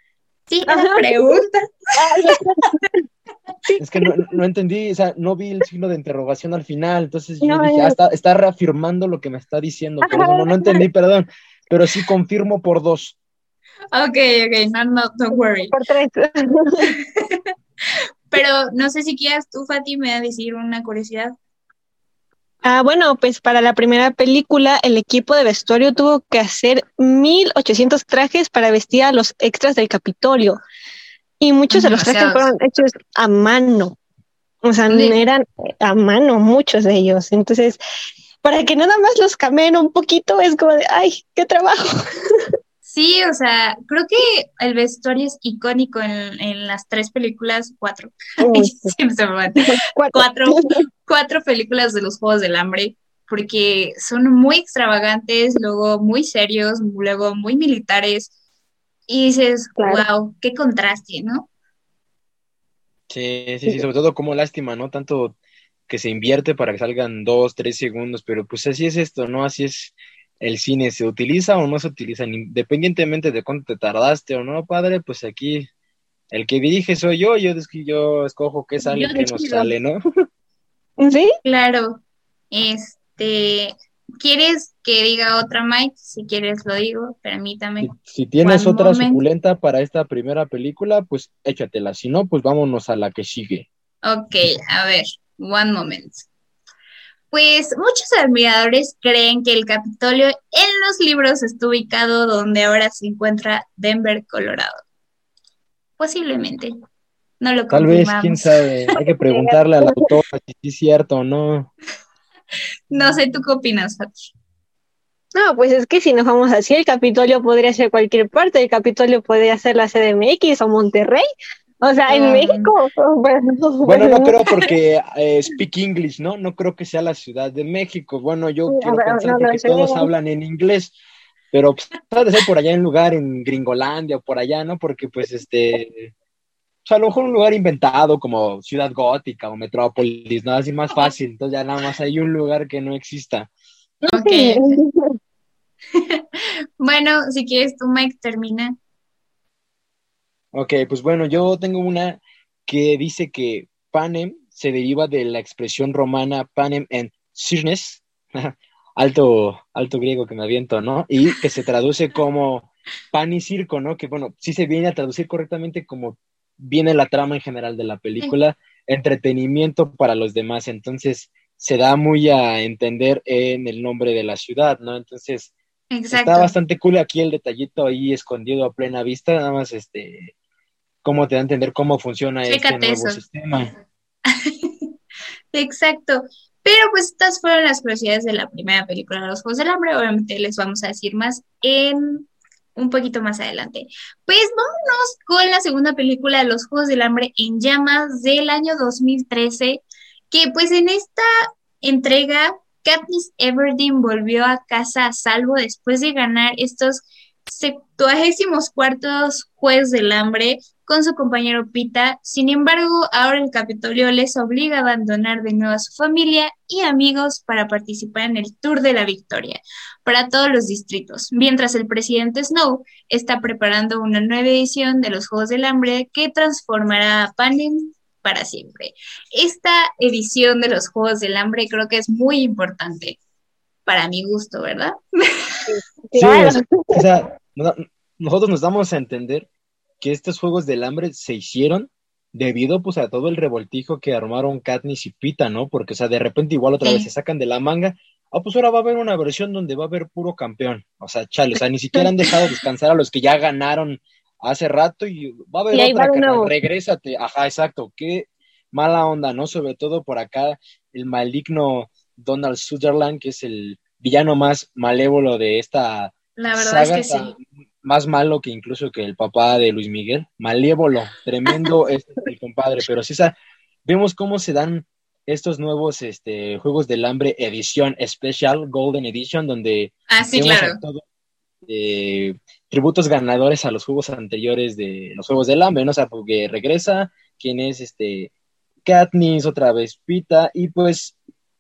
Sí, era pregunta. es que no, entendí, o sea, no vi el signo de interrogación al final, entonces yo dije, ah, está, reafirmando lo que me está diciendo, pero no, no entendí, perdón, pero sí confirmo por dos. Ok, ok, no, no, don't worry. Por tres. pero no sé si quieras tú, Fati, me a decir una curiosidad. Ah, bueno, pues para la primera película el equipo de vestuario tuvo que hacer 1800 trajes para vestir a los extras del Capitolio. Y muchos de los trajes fueron hechos a mano. O sea, eran a mano muchos de ellos. Entonces, para que nada más los cameen un poquito es como de, ay, qué trabajo. Sí, o sea, creo que el vestuario es icónico en, las tres películas, cuatro. cuatro. cuatro. películas de los Juegos del Hambre, porque son muy extravagantes, luego muy serios, luego muy militares, y dices, wow, qué contraste, ¿no? Sí, sí, sí, sobre todo como lástima, ¿no? Tanto que se invierte para que salgan dos, tres segundos, pero pues así es esto, ¿no? Así es el cine se utiliza o no se utiliza, independientemente de cuánto te tardaste o no, padre, pues aquí el que dirige soy yo, yo, yo escojo qué sale y qué no sale, ¿no? ¿Sí? Claro. Este, ¿Quieres que diga otra, Mike? Si quieres lo digo, permítame. Si, si tienes One otra moment. suculenta para esta primera película, pues échatela. Si no, pues vámonos a la que sigue. Ok, a ver, one moment. Pues muchos admiradores creen que el Capitolio en los libros está ubicado donde ahora se encuentra Denver, Colorado. Posiblemente. No lo Tal vez, quién sabe. Hay que preguntarle al autor si es cierto o no. No sé, ¿tú qué opinas, Fati? No, pues es que si nos vamos así, el Capitolio podría ser cualquier parte, el Capitolio podría ser la CDMX o Monterrey, o sea, en Mm. México. Bueno, Bueno, no creo porque eh, speak English, ¿no? No creo que sea la Ciudad de México. Bueno, yo Sí, quiero ver, pensar no sé. todos hablan en inglés, pero pues, puede ser por allá en un lugar en Gringolandia o por allá, ¿no? Porque pues este, sea, a lo mejor un lugar inventado como Ciudad Gótica o Metrópolis, ¿no? Así más fácil. Entonces ya nada más hay un lugar que no exista. Ok. Bueno, si quieres tú, Mike, termina. Ok, pues bueno, yo tengo una que dice que panem se deriva de la expresión romana panem en cirnes, alto, alto griego que me aviento, ¿no? Y que se traduce como pan y circo, ¿no? Que bueno, sí se viene a traducir correctamente como viene la trama en general de la película, entretenimiento para los demás, entonces se da muy a entender en el nombre de la ciudad, ¿no? Entonces, Exacto. Está bastante cool aquí el detallito ahí escondido a plena vista, nada más este cómo te da a entender cómo funciona Chécate este nuevo eso. sistema. Exacto. Pero pues estas fueron las curiosidades de la primera película de los Juegos del Hambre. Obviamente les vamos a decir más en un poquito más adelante. Pues vámonos con la segunda película de los Juegos del Hambre en llamas del año 2013, que pues en esta entrega Katniss Everdeen volvió a casa a salvo después de ganar estos septuagésimos cuartos Juegos del Hambre con su compañero Pita. Sin embargo, ahora el Capitolio les obliga a abandonar de nuevo a su familia y amigos para participar en el Tour de la Victoria para todos los distritos, mientras el presidente Snow está preparando una nueva edición de los Juegos del Hambre que transformará a Panem para siempre. Esta edición de los Juegos del Hambre creo que es muy importante para mi gusto, ¿verdad? Claro. Sí, o sea, no- nosotros nos damos a entender que estos Juegos del Hambre se hicieron debido pues a todo el revoltijo que armaron Katniss y Pita, ¿no? Porque, o sea, de repente igual otra Sí. vez se sacan de la manga, ah, pues ahora va a haber una versión donde va a haber puro campeón. O sea, chale, o sea, ni siquiera han dejado descansar a los que ya ganaron hace rato y va a haber Y otra, va carnal, regrésate. Ajá, exacto, qué mala onda, ¿no? Sobre todo por acá el maligno Donald Sutherland, que es el villano más malévolo de esta La verdad saga, es que sí. tan- más malo que incluso que el papá de Luis Miguel, malévolo, tremendo es el compadre, pero sí, o sea, vemos cómo se dan estos nuevos este, Juegos del Hambre edición especial, Golden Edition, donde Ah, sí, claro. todos, eh, tributos ganadores a los juegos anteriores de los Juegos del Hambre, ¿no? O sea, porque regresa quien es este Katniss, otra vez Pita, y pues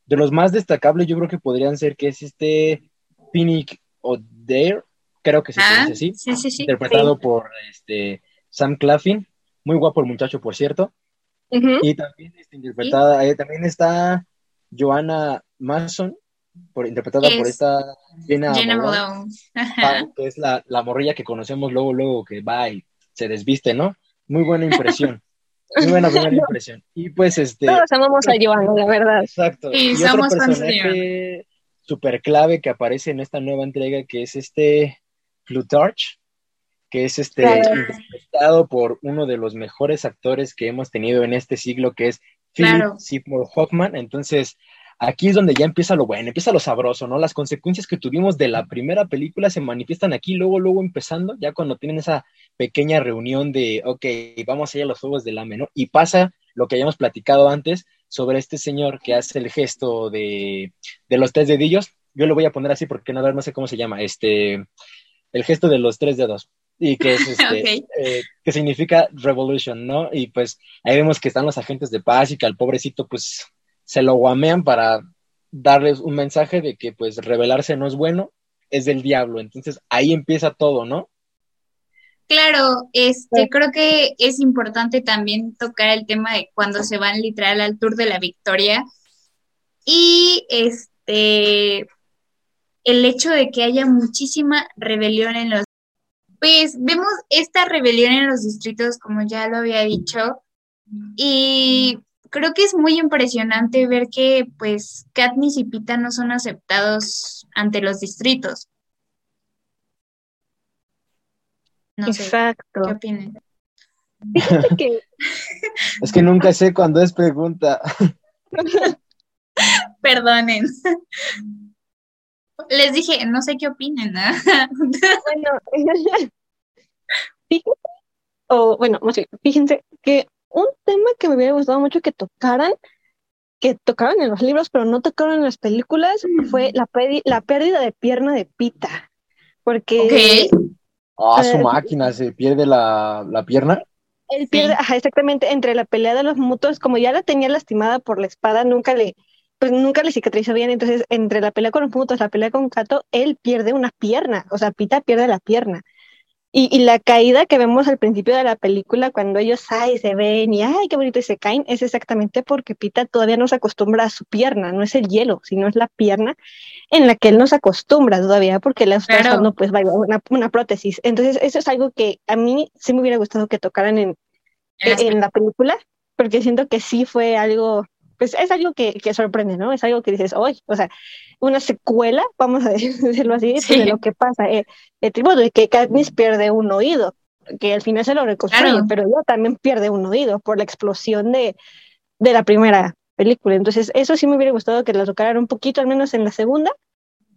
de los más destacables yo creo que podrían ser que es este Pinnick O'Dare, creo que se Ah, así, sí, sí, sí. interpretado por este Sam Claflin, muy guapo el muchacho, por cierto, y también está interpretada, eh, también está Joanna Mason, por, interpretada por Es esta Jenna, Jenna Malone, Malone. Ajá. ah, que es la, la morrilla que conocemos luego, luego que va y se desviste, ¿no? Muy buena impresión. Muy buena primera impresión. Y pues este. Todos amamos a Giovanna, la verdad. Exacto. Y otro somos de personaje súper clave que aparece en esta nueva entrega que es este Plutarch, que es este Claro. interpretado por uno de los mejores actores que hemos tenido en este siglo, que es Philip Claro. Seymour Hoffman. Entonces, aquí es donde ya empieza lo bueno, empieza lo sabroso, ¿no? Las consecuencias que tuvimos de la primera película se manifiestan aquí, luego, luego empezando, ya cuando tienen esa pequeña reunión de, ok, vamos a ir a los Juegos del Hambre, ¿no? Y pasa lo que habíamos platicado antes sobre este señor que hace el gesto de, de los tres dedillos. Yo lo voy a poner así porque no, a ver, no sé cómo se llama, este, el gesto de los tres dedos. Y que es este, eh, que significa revolution, ¿no? Y pues ahí vemos que están los agentes de paz y que al pobrecito pues se lo guamean para darles un mensaje de que pues rebelarse no es bueno, es del diablo. Entonces ahí empieza todo, ¿no? Claro, este, Sí. creo que es importante también tocar el tema de cuando se van literal al Tour de la Victoria. Y este, el hecho de que haya muchísima rebelión en los... Pues vemos esta rebelión en los distritos, como ya lo había dicho, y creo que es muy impresionante ver que pues Katniss y Pita no son aceptados ante los distritos. No Exacto. sé, ¿qué opinan? Es que nunca sé cuándo es pregunta. Perdonen. Les dije, no sé qué opinen. ¿ah? Bueno, fíjense, o bueno, más bien, fíjense que un tema que me hubiera gustado mucho que tocaran, que tocaron en los libros, pero no tocaron en las películas, fue la, pedi- la pérdida de pierna de Pita. Porque Ok. Ah, su Eh, máquina, se pierde la, la pierna. él pierde, ajá, exactamente, entre la pelea de los mutos, como ya la tenía lastimada por la espada, nunca le, pues nunca le cicatrizó bien, entonces entre la pelea con los mutos, la pelea con Kato, él pierde una pierna, o sea, Pita pierde la pierna. Y, y la caída que vemos al principio de la película, cuando ellos ay, se ven y ay, qué bonito y se caen, es exactamente porque Pita todavía no se acostumbra a su pierna, no es el hielo, sino es la pierna en la que él no se acostumbra todavía porque le está Claro. usando pues una, una prótesis. Entonces, eso es algo que a mí sí me hubiera gustado que tocaran en, En en la película, porque siento que sí fue algo, pues es algo que, que sorprende, ¿no? Es algo que dices, hoy, o sea, una secuela, vamos a decirlo así, pues, Sí. de lo que pasa. Eh, el tipo de que Katniss pierde un oído, que al final se lo reconstruye, Claro. pero ella también pierde un oído por la explosión de, de la primera película. Entonces, eso sí me hubiera gustado que la tocaran un poquito, al menos en la segunda.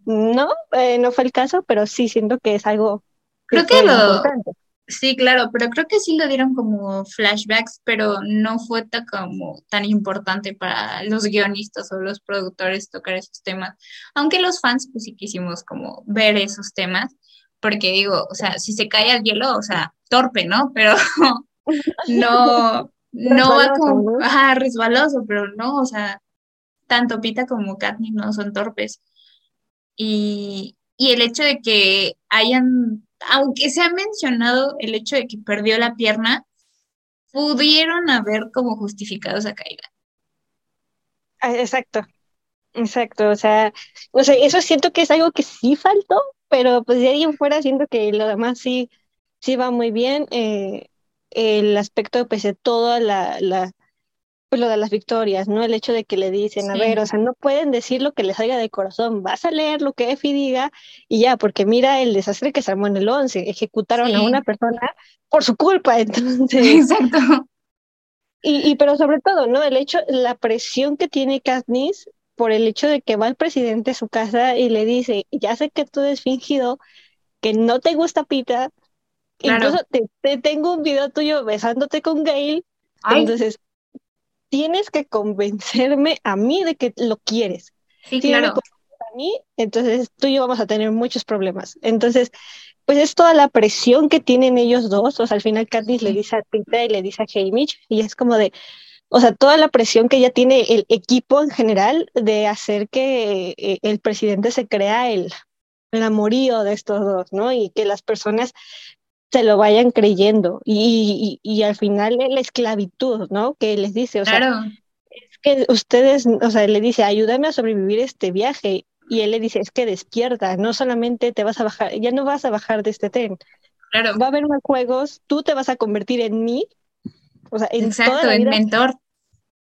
No, eh, no fue el caso, pero sí siento que es algo Creo que fue lo- importante. Sí, claro, pero creo que sí lo dieron como flashbacks, pero no fue ta- como tan importante para los guionistas o los productores tocar esos temas. Aunque los fans pues sí quisimos como ver esos temas, porque digo, o sea, si se cae al hielo, o sea, torpe, ¿no? Pero no, no va como, ajá, resbaloso, pero no, o sea, tanto Pita como Katniss no son torpes. Y, y el hecho de que hayan, aunque se ha mencionado el hecho de que perdió la pierna, pudieron haber como justificado esa caída. Ah, Exacto, exacto, o sea, o sea, eso siento que es algo que sí faltó, pero pues de ahí en fuera siento que lo demás sí, sí va muy bien, eh, el aspecto pues de toda la, la, pues lo de las victorias, ¿no? El hecho de que le dicen, a ver, o sea, no pueden decir lo que les salga de corazón, vas a leer lo que Effie diga y ya, porque mira el desastre que se armó en el 11, ejecutaron a una persona por su culpa, entonces... Exacto. Y, y pero sobre todo, ¿no? El hecho, la presión que tiene Katniss por el hecho de que va el presidente a su casa y le dice, ya sé que tú has fingido, que no te gusta Pita, Claro. incluso te, te tengo un video tuyo besándote con Gail, Ay, entonces tienes que convencerme a mí de que lo quieres. sí, Si no me claro. a mí, entonces tú y yo vamos a tener muchos problemas. Entonces, pues es toda la presión que tienen ellos dos, o sea, al final Katniss le dice a Pita y le dice a Haymitch, y es como de, o sea, toda la presión que ya tiene el equipo en general de hacer que eh, el presidente se crea el, el amorío de estos dos, ¿no? Y que las personas se lo vayan creyendo. Y, y, y al final la esclavitud, ¿no? Que les dice, o sea, Claro. que ustedes, o sea, le dice, ayúdame a sobrevivir este viaje. Y él le dice, es que despierta, no solamente te vas a bajar, ya no vas a bajar de este tren, Claro. va a haber más juegos, tú te vas a convertir en mí, o sea, en toda Exacto, la el vida, mentor.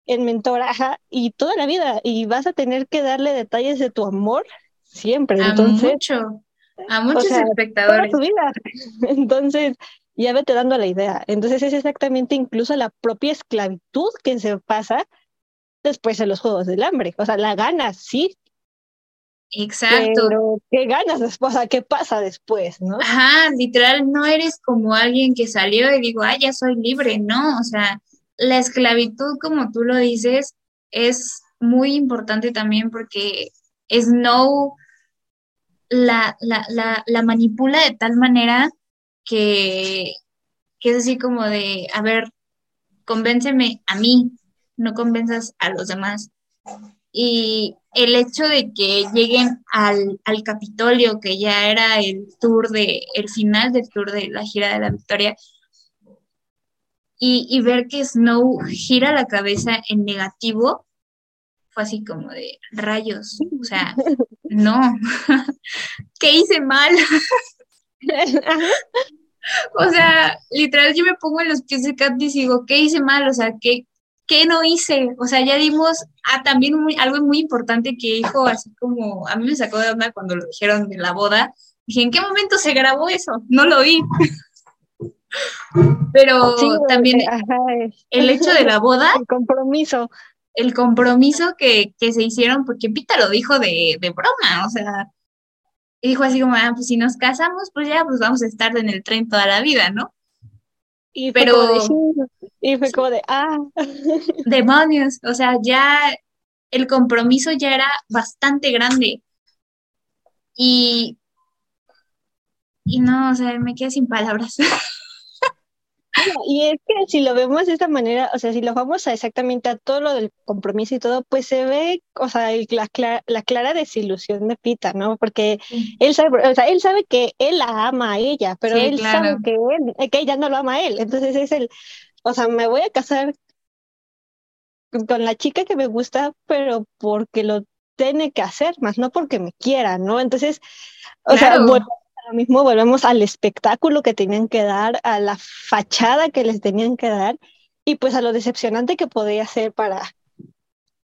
en mentora, ajá, y toda la vida, y vas a tener que darle detalles de tu amor siempre, A entonces, mucho. A muchos sea, toda espectadores. tu vida. Entonces, ya vete dando la idea. Entonces, es exactamente incluso la propia esclavitud que se pasa después de los Juegos del Hambre. O sea, la ganas, sí, Exacto. pero ¿qué ganas después? O sea, ¿qué pasa después, no? Ajá, literal, no eres como alguien que salió y digo, ah, ya soy libre, no, o sea, la esclavitud, como tú lo dices, es muy importante también porque Snow la, la, la, la manipula de tal manera que, que es así como de, a ver, convénceme a mí, no convenzas a los demás. Y el hecho de que lleguen al, al Capitolio, que ya era el tour de, el final del tour de la gira de la victoria, y, y ver que Snow gira la cabeza en negativo, fue así como de rayos, o sea, no, ¿qué hice mal? o sea, literal yo me pongo en los pies de Katniss y digo, ¿qué hice mal? O sea, ¿qué, qué no hice? O sea, ya dimos a también algo muy importante que dijo, así como, a mí me sacó de onda cuando lo dijeron de la boda. Dije, ¿en qué momento se grabó eso? No lo vi. Pero también el hecho de la boda. El compromiso. El compromiso que, se hicieron, porque Pita lo dijo de, de broma, o sea, dijo así como, ah, pues si nos casamos, pues ya, pues vamos a estar en el tren toda la vida, ¿no? Y pero... y fue como de, ah. Demonios, o sea, ya el compromiso ya era bastante grande. Y, y no, o sea, me quedé sin palabras. Y es que si lo vemos de esta manera, o sea, si lo vamos a exactamente a todo lo del compromiso y todo, pues se ve, o sea, la, clara, desilusión de Pita, ¿no? Porque él sabe, o sea, él sabe que él la ama a ella, pero él sabe que, que ella no lo ama a él. Entonces es el, o sea, me voy a casar con la chica que me gusta, pero porque lo tiene que hacer, más no porque me quiera, ¿no? Entonces, o sea, bueno, Ahora mismo volvemos al espectáculo que tenían que dar, a la fachada que les tenían que dar y pues a lo decepcionante que podía ser para,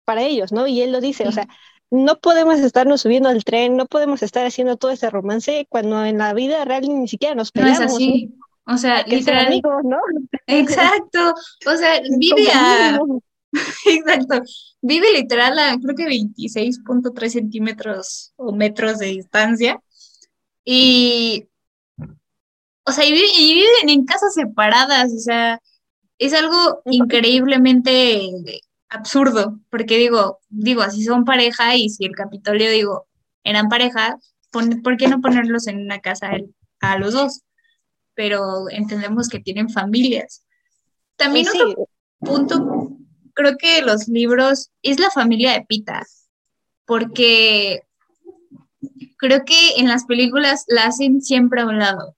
para ellos, ¿no? Y él lo dice, o sea, no podemos estarnos subiendo al tren, no podemos estar haciendo todo ese romance cuando en la vida real ni siquiera nos peleamos. No es así. O sea, literal. Amigos, ¿no? Exacto. O sea, vive a. Exacto. Vive literal a creo que 26.3 centímetros o metros de distancia. Y, o sea, y, viven en casas separadas, o sea, es algo increíblemente absurdo, porque digo, digo, así son pareja y si el Capitolio, digo, eran pareja, ¿por qué no ponerlos en una casa a los dos? Pero entendemos que tienen familias. También otro punto, creo que los libros es la familia de Pita, porque creo que en las películas la hacen siempre a un lado.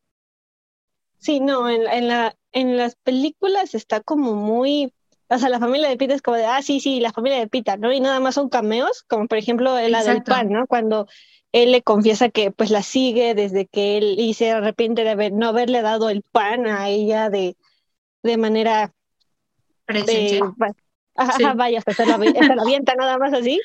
Sí, no, en, en, la, en las películas está como muy, o sea, la familia de Pita es como de, ah, sí, sí, la familia de Pita, ¿no? Y nada más son cameos, como por ejemplo la del pan, ¿no? Cuando él le confiesa que pues la sigue desde que él y se arrepiente de haber, no haberle dado el pan a ella de, de manera... De, vaya, se la, se la avienta nada más así.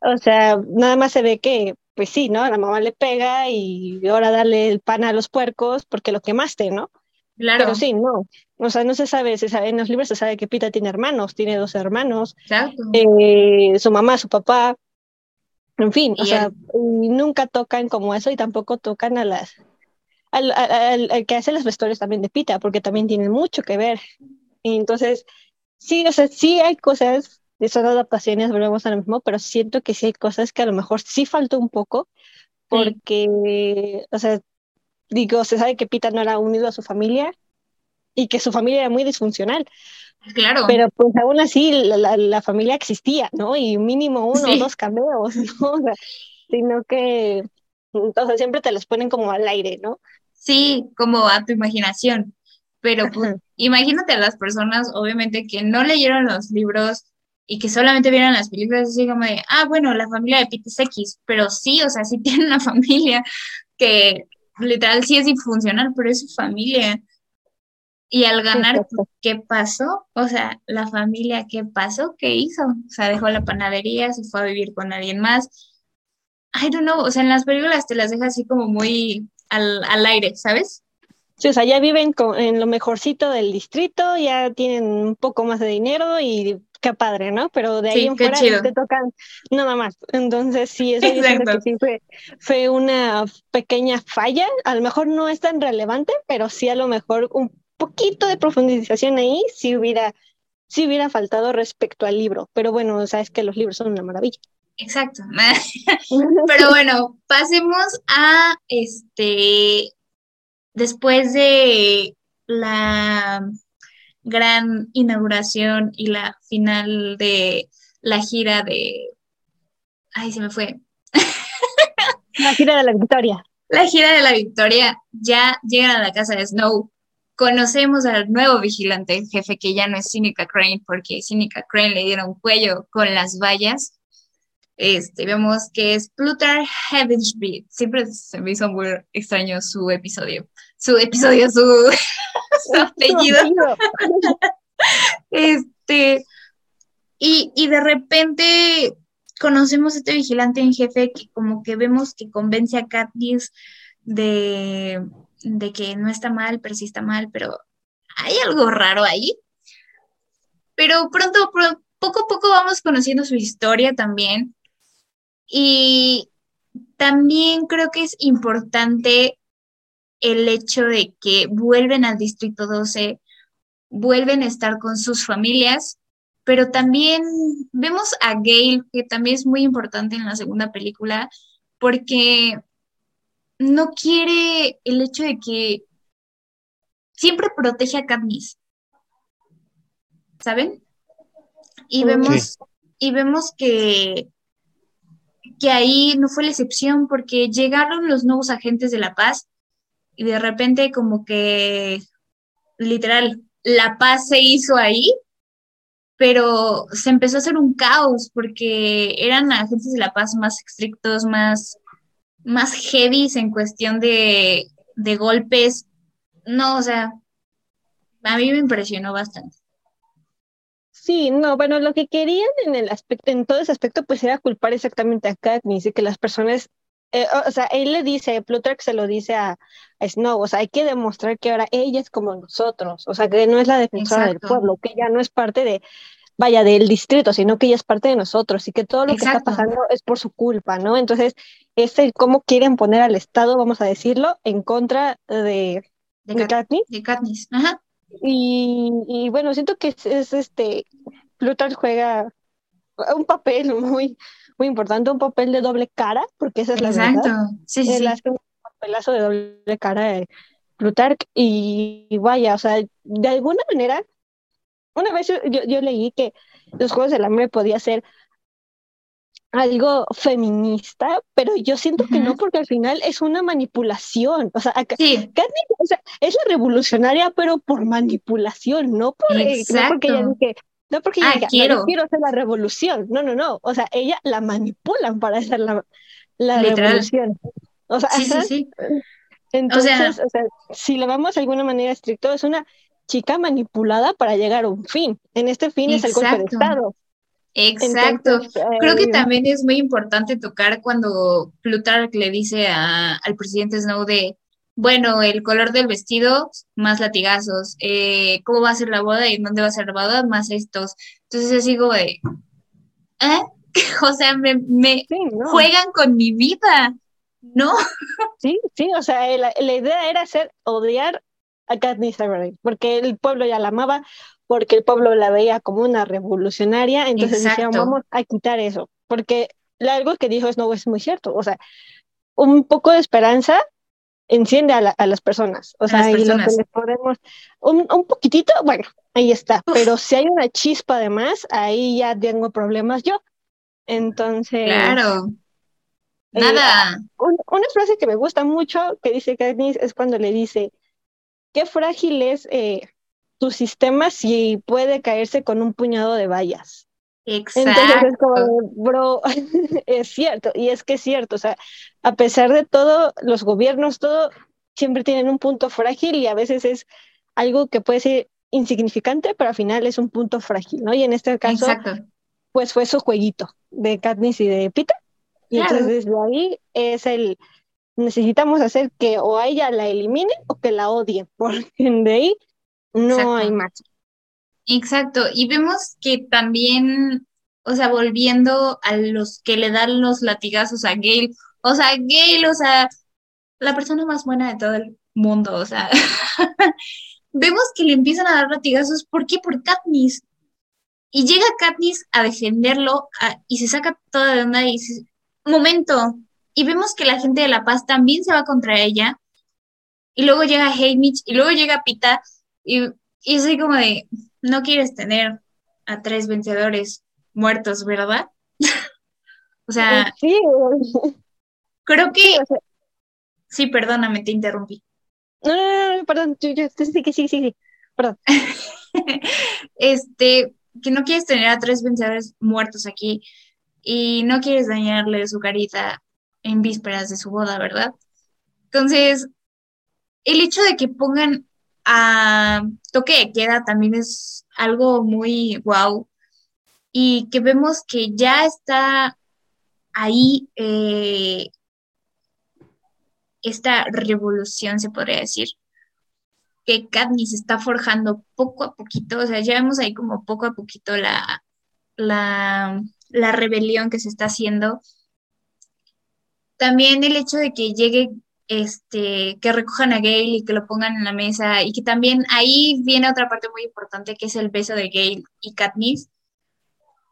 O sea, nada más se ve que pues sí, ¿no? La mamá le pega y ahora dale el pan a los puercos porque lo quemaste, ¿no? Claro. Pero sí, no. O sea, no se sabe, se sabe, en los libros se sabe que Pita tiene hermanos, tiene dos hermanos, eh, su mamá, su papá, en fin, o sea, nunca tocan como eso y tampoco tocan a las, al, al, que hace las vestuarios también de Pita, porque también tienen mucho que ver. Y entonces, sí, o sea, sí hay cosas son adaptaciones, volvemos a lo mismo, pero siento que sí hay cosas que a lo mejor sí faltó un poco, porque, o sea, digo, se sabe que Pita no era unido a su familia y que su familia era muy disfuncional. Claro. Pero pues aún así la, la, familia existía, ¿no? Y mínimo uno o dos cameos, ¿no? sino que, entonces siempre te los ponen como al aire, ¿no? Sí, como a tu imaginación. Pero pues, imagínate a las personas, obviamente, que no leyeron los libros y que solamente vieran las películas así como de, ah, bueno, la familia de Pete X, pero sí, o sea, sí tiene una familia que literal sí es disfuncional, pero es su familia. Y al ganar, ¿qué pasó? O sea, la familia, ¿qué pasó? ¿Qué hizo? O sea, dejó la panadería, se fue a vivir con alguien más. I don't know, o sea, en las películas te las deja así como muy al, al aire, ¿sabes? Sí, o sea, ya viven con, en lo mejorcito del distrito, ya tienen un poco más de dinero y qué padre, ¿no? Pero de ahí en fuera te tocan nada más. Entonces, sí, eso que sí fue, fue una pequeña falla. A lo mejor no es tan relevante, pero sí a lo mejor un poquito de profundización ahí sí hubiera, sí hubiera faltado respecto al libro. Pero bueno, sabes que los libros son una maravilla. Exacto. pero bueno, pasemos a este después de la gran inauguración y la final de la gira de... Ay, se me fue. La gira de la victoria. La gira de la victoria. Ya llegan a la casa de Snow. Conocemos al nuevo vigilante jefe que ya no es Cínica Crane porque Cínica Crane le dieron cuello con las vallas. Este, vemos que es Plutarch Heavensby. Siempre se me hizo muy extraño su episodio. Su episodio, su, su apellido. este, y, y de repente conocemos a este vigilante en jefe que como que vemos que convence a Katniss de, de que no está mal, pero sí está mal, pero hay algo raro ahí. Pero pronto, poco a poco vamos conociendo su historia también. Y también creo que es importante el hecho de que vuelven al Distrito 12, vuelven a estar con sus familias, pero también vemos a Gail, que también es muy importante en la segunda película, porque no quiere el hecho de que siempre protege a Katniss. ¿Saben? Y vemos, y vemos que, que ahí no fue la excepción porque llegaron los nuevos agentes de la paz y de repente como que literal la paz se hizo ahí, pero se empezó a hacer un caos porque eran agentes de la paz más estrictos, más, más heavy en cuestión de, de golpes. No, o sea, a mí me impresionó bastante. Sí, no, bueno, lo que querían en el aspecto, en todo ese aspecto, pues era culpar exactamente a Katniss y que las personas, eh, o, sea, él le dice, Plutarch se lo dice a, Snow, o sea, hay que demostrar que ahora ella es como nosotros, o sea, que no es la defensora del pueblo, que ella no es parte de, vaya, del distrito, sino que ella es parte de nosotros y que todo lo que está pasando es por su culpa, ¿no? Entonces, es el cómo quieren poner al Estado, vamos a decirlo, en contra de, de, Katniss. De Katniss, ajá. Y, bueno, siento que es, este, Plutarch juega un papel muy, muy importante, un papel de doble cara, porque esa es la Exacto. verdad. Sí, sí. hace un papelazo de doble cara de Plutarch y, vaya, o sea, de alguna manera, una vez yo, yo leí que los Juegos del Hambre podía ser algo feminista, pero yo siento que no, porque al final es una manipulación. O sea, acá, o sea, es la revolucionaria, pero por manipulación, no, por, eh, no porque ella dice, no porque ella ah, quiero. quiero hacer la revolución. No, no, no. O sea, ella la manipulan para hacer la, la revolución. O sea, sí, sí, sí. Entonces, o sea, si lo vamos de alguna manera estricto, es una chica manipulada para llegar a un fin. En este fin es el golpe de Estado. Exacto. Creo que también es muy importante tocar cuando Plutarch le dice al presidente Snow de, bueno, el color del vestido, más latigazos, eh, cómo va a ser la boda y dónde va a ser la boda, más estos. Entonces es así como de, ¿eh? o sea, me, juegan con mi vida, ¿no? Sí, sí, o sea, la, la idea era hacer odiar a Katniss Everdeen, porque el pueblo ya la amaba, porque el pueblo la veía como una revolucionaria, entonces decían, vamos a quitar eso, porque algo que dijo Snow es muy cierto, o sea, un poco de esperanza enciende a, las personas, o sea, y lo que les podemos, un, un poquitito, bueno, ahí está, pero si hay una chispa además, ahí ya tengo problemas yo, entonces... Claro. Eh, Nada. una frase que me gusta mucho que dice Katniss es cuando le dice, qué frágil es eh, tu sistema si puede caerse con un puñado de vallas. Exacto. Entonces es como, bro, es cierto, y es que es cierto, o sea, a pesar de todo, los gobiernos, todo, siempre tienen un punto frágil y a veces es algo que puede ser insignificante, pero al final es un punto frágil, ¿no? Y en este caso, pues fue su jueguito de Katniss y de Pita. Y entonces desde ahí es el, necesitamos hacer que o a ella la elimine o que la odie, porque de ahí no hay más. Exacto, y vemos que también, o sea, volviendo a los que le dan los latigazos a Gail, o sea, Gail, o sea, la persona más buena de todo el mundo, o sea, vemos que le empiezan a dar latigazos, ¿por qué? Por Katniss. Y llega Katniss a defenderlo y se saca toda de onda y dice, momento, y vemos que la gente de La Paz también se va contra ella, y luego llega Haymitch, y luego llega Pita, y, y soy como de, no quieres tener a tres vencedores muertos, ¿verdad? o sea, sí. creo que... Sí, perdóname, te interrumpí. No, no, no, perdón, yo, yo, sí, sí, sí, sí, perdón. este, que no quieres tener a tres vencedores muertos aquí. y no quieres dañarle su carita en vísperas de su boda, ¿verdad? Entonces, el hecho de que pongan a toque de queda también es algo muy wow y que vemos que ya está ahí eh, esta revolución, se podría decir, que Katniss está forjando poco a poquito, o sea, ya vemos ahí como poco a poquito la, la, la rebelión que se está haciendo. También el hecho de que llegue, este, que recojan a Gale y que lo pongan en la mesa y que también ahí viene otra parte muy importante que es el beso de Gale y Katniss,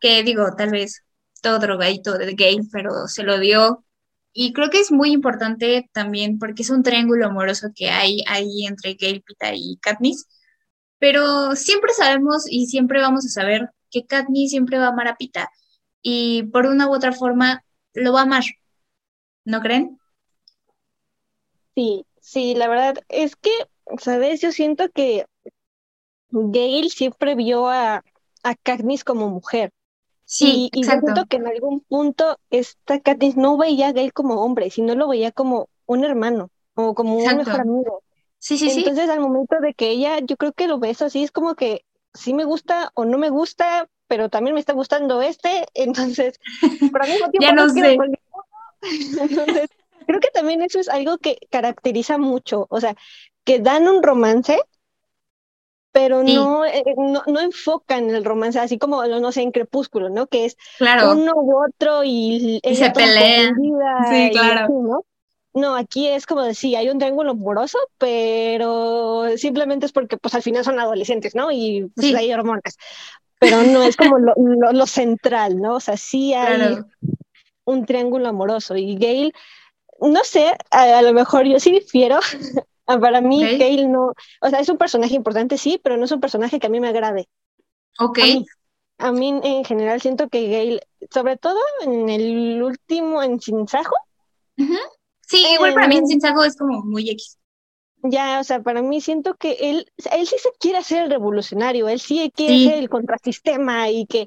que digo, tal vez todo drogadito de Gale, pero se lo dio y creo que es muy importante también porque es un triángulo amoroso que hay ahí entre Gale, Pita y Katniss. Pero siempre sabemos y siempre vamos a saber que Katniss siempre va a amar a Pita. Y por una u otra forma lo va a amar. ¿No creen? Sí, sí, la verdad es que, ¿sabes? Yo siento que Gale siempre vio a, a Katniss como mujer. Sí, y, y yo siento que en algún punto esta Katniss no veía a Gale como hombre, sino lo veía como un hermano o como un mejor amigo. Sí, sí, sí. Entonces al momento de que ella, yo creo que lo ves así, es como que sí me gusta o no me gusta, pero también me está gustando este, entonces, pero al mismo tiempo Ya no sé. ninguno. Entonces, creo que también eso es algo que caracteriza mucho, o sea, que dan un romance, pero Sí. no, eh, no, no enfocan el romance, así como, no sé, en Crepúsculo, ¿no? Que es Claro. uno u otro y Y se pelean. Sí, claro. así, ¿no? No, aquí es como de sí, hay un triángulo amoroso, pero simplemente es porque pues al final son adolescentes, ¿no? Y pues Sí. hay hormonas. Pero no es como lo, lo- lo central, ¿no? O sea, sí hay Claro. un triángulo amoroso. Y Gail, no sé, a, a lo mejor yo sí difiero. Para mí, Ok. Gail no, o sea, es un personaje importante, sí, pero no es un personaje que a mí me agrade. Ok. A mí, a mí en general siento que Gail, sobre todo en el último, en Sinsajo, Ujú. Sí, igual para mí en Eh, Sinsajo es como muy X. ya, o sea, para mí siento que él, él sí se quiere hacer el revolucionario, él sí quiere Sí. ser el contrasistema y que,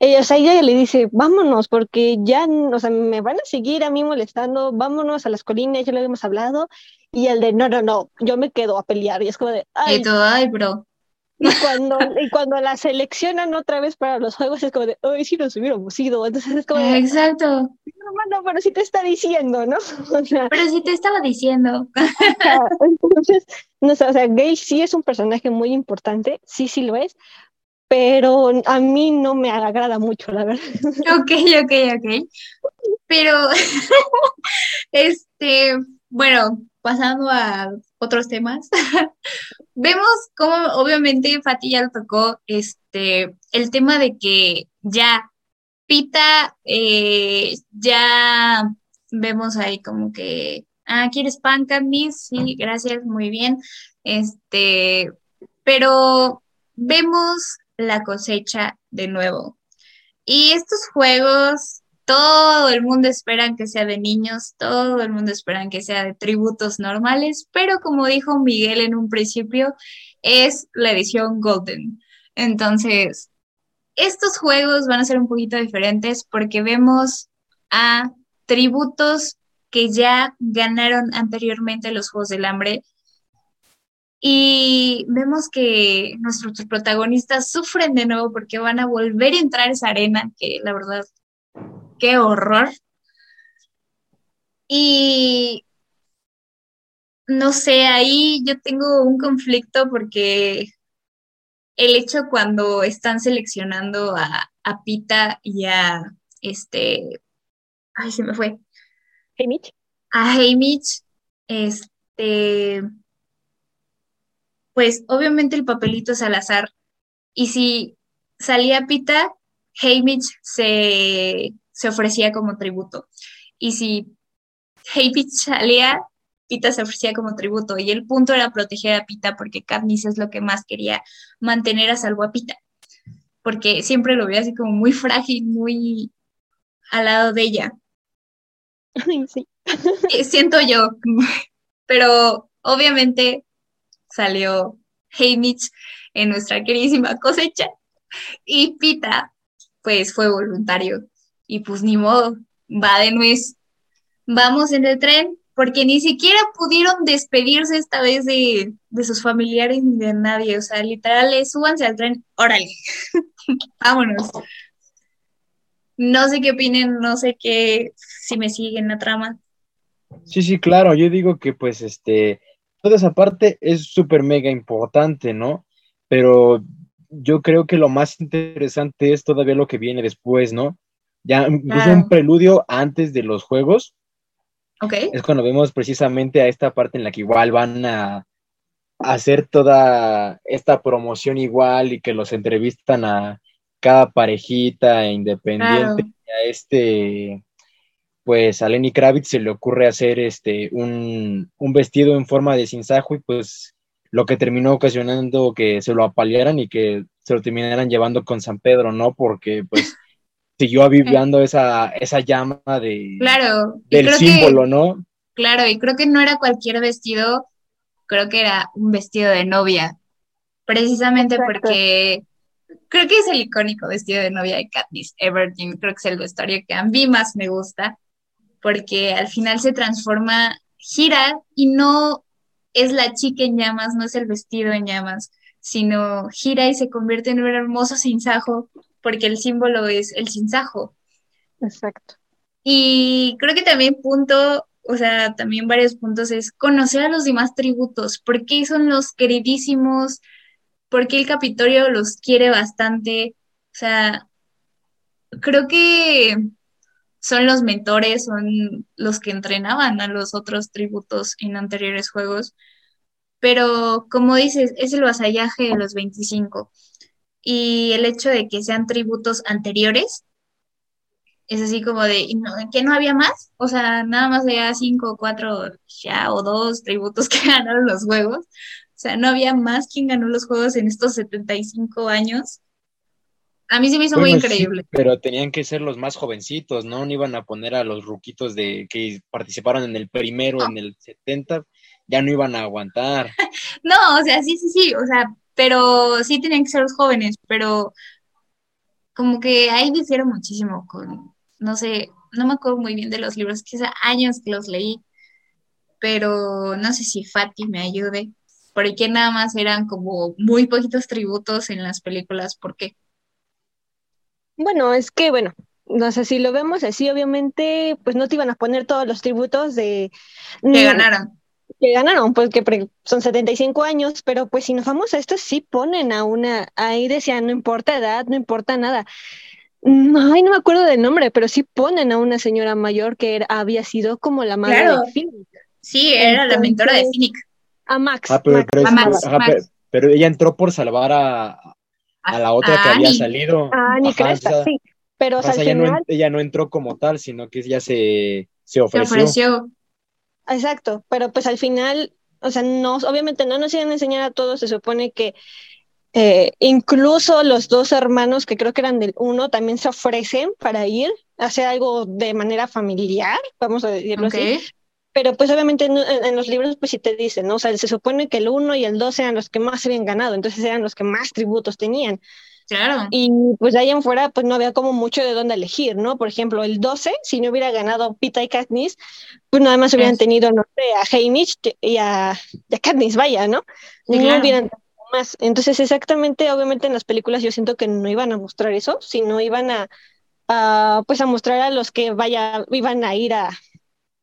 eh, o sea, ella le dice, vámonos, porque ya, o sea, me van a seguir a mí molestando, vámonos a las colinas, ya lo hemos hablado, y el de, no, no, no, yo me quedo a pelear, y es como de, Y ay, todo, ay, bro. y cuando, y cuando la seleccionan otra vez para los juegos, es como de, ay, si nos hubiéramos ido, entonces es como de, Exacto. hermano, pero sí te está diciendo, ¿no? O sea, Pero sí te estaba diciendo. Entonces, no sé, o sea, Gale sí es un personaje muy importante, sí, sí lo es, pero a mí no me agrada mucho, la verdad. Ok, ok, ok. Pero, este, bueno, pasando a otros temas, vemos cómo obviamente Fati ya lo tocó, este, el tema de que ya Pita, eh, ya vemos ahí como que, ah, ¿quieres pan, Katniss? Sí, gracias, muy bien. Este, pero vemos la cosecha de nuevo. Y estos juegos, todo el mundo espera que sea de niños, todo el mundo espera que sea de tributos normales, pero como dijo Miguel en un principio, es la edición Golden. Entonces, estos juegos van a ser un poquito diferentes porque vemos a tributos que ya ganaron anteriormente los Juegos del Hambre. Y vemos que nuestros protagonistas sufren de nuevo porque van a volver a entrar a esa arena, que la verdad, qué horror. Y no sé, ahí yo tengo un conflicto porque el hecho cuando están seleccionando a, a Pita y a este, ay, se me fue, Hey, Mitch. a Haymitch, este, pues obviamente el papelito es al azar. Y si salía Pita, Haymitch se, se ofrecía como tributo. Y si Haymitch salía, Pita se ofrecía como tributo. Y el punto era proteger a Pita porque Katniss es lo que más quería, mantener a salvo a Pita. Porque siempre lo veía así como muy frágil, muy al lado de ella. Sí. Siento yo, pero obviamente salió Haymitch en nuestra queridísima cosecha y Pita, pues fue voluntario y pues ni modo, va de nuez. Vamos en el tren, porque ni siquiera pudieron despedirse esta vez de, de sus familiares ni de nadie. O sea, literal, súbanse al tren, órale, vámonos. No sé qué opinen, no sé qué, si me siguen la trama. Sí, sí, claro, yo digo que pues este, toda esa parte es súper mega importante, ¿no? Pero yo creo que lo más interesante es todavía lo que viene después, ¿no? Ya incluso un preludio antes de los juegos. Ok. Es cuando vemos precisamente a esta parte en la que igual van a hacer toda esta promoción igual y que los entrevistan a cada parejita independiente. A este, pues a Lenny Kravitz se le ocurre hacer este un, un vestido en forma de sinsajo y pues lo que terminó ocasionando que se lo apalearan y que se lo terminaran llevando con San Pedro, ¿no? Porque pues siguió aviviando esa, esa llama de, claro, del símbolo, ¿no? Claro, y creo que no era cualquier vestido, creo que era un vestido de novia, precisamente porque creo que es el icónico vestido de novia de Katniss Everdeen, creo que es el vestuario que a mí más me gusta, porque al final se transforma, gira y no es la chica en llamas, no es el vestido en llamas, sino gira y se convierte en un hermoso sinsajo, porque el símbolo es el sinsajo. Exacto. Y creo que también punto, o sea, también varios puntos es conocer a los demás tributos, por qué son los queridísimos, por qué el Capitolio los quiere bastante, o sea, creo que son los mentores, son los que entrenaban a los otros tributos en anteriores juegos. Pero como dices, es el vasallaje de los 25. Y el hecho de que sean tributos anteriores, es así como de, ¿que no había más? O sea, nada más había cinco o cuatro ya o dos tributos que ganaron los juegos. O sea, no había más quien ganó los juegos en estos 75 años. A mí se me hizo muy increíble. pero tenían que ser los más jovencitos, ¿no? No iban a poner a los ruquitos de que participaron en el primero, en el 70, ya no iban a aguantar. no, o sea, sí, sí, sí, o sea, pero sí tenían que ser los jóvenes, pero como que ahí difiere muchísimo con, no sé, no me acuerdo muy bien de los libros, que hace años que los leí, pero no sé si Fati me ayude, porque nada más eran como muy poquitos tributos en las películas, ¿por qué? Bueno, es que, bueno, no sé si lo vemos así, obviamente, pues no te iban a poner todos los tributos de... Que mm, ganaron. Que ganaron, pues que son 75 años, pero pues si nos vamos a esto, sí ponen a una, ahí decían, no importa edad, no importa nada. No, ay, no me acuerdo del nombre, pero sí ponen a una señora mayor que era, había sido como la madre de Finnick. Sí, era la mentora de Finnick. A Max. Ah, pero, Max. pero, A Max, ajá, Max. pero- pero ella entró por salvar a, a la otra a que había salido. Ah, ni Ajá, cresta, sí. Pero o sea, al ella, no, final, en- ella no entró como tal, sino que ella se, se Se ofreció. ofreció. Exacto, pero pues al final, o sea, no, obviamente no nos iban a enseñar a todos, se supone que eh, incluso los dos hermanos que creo que eran del uno también se ofrecen para ir a hacer algo de manera familiar, vamos a decirlo Ok. así, pero pues obviamente en, en- los libros pues sí te dicen, ¿no? O sea, se supone que el uno y el dos eran los que más habían ganado, entonces eran los que más tributos tenían. Claro. Y pues de ahí en fuera, pues no había como mucho de dónde elegir, ¿no? Por ejemplo, el 12, si no hubiera ganado Pita y Katniss, pues nada más hubieran Es- tenido, no sé, a Haymitch y a, y a Katniss, vaya, ¿no? Sí, no claro. hubieran más. Entonces, exactamente, obviamente en las películas yo siento que no iban a mostrar eso, sino iban a, a, pues a mostrar a los que vaya, iban a ir a,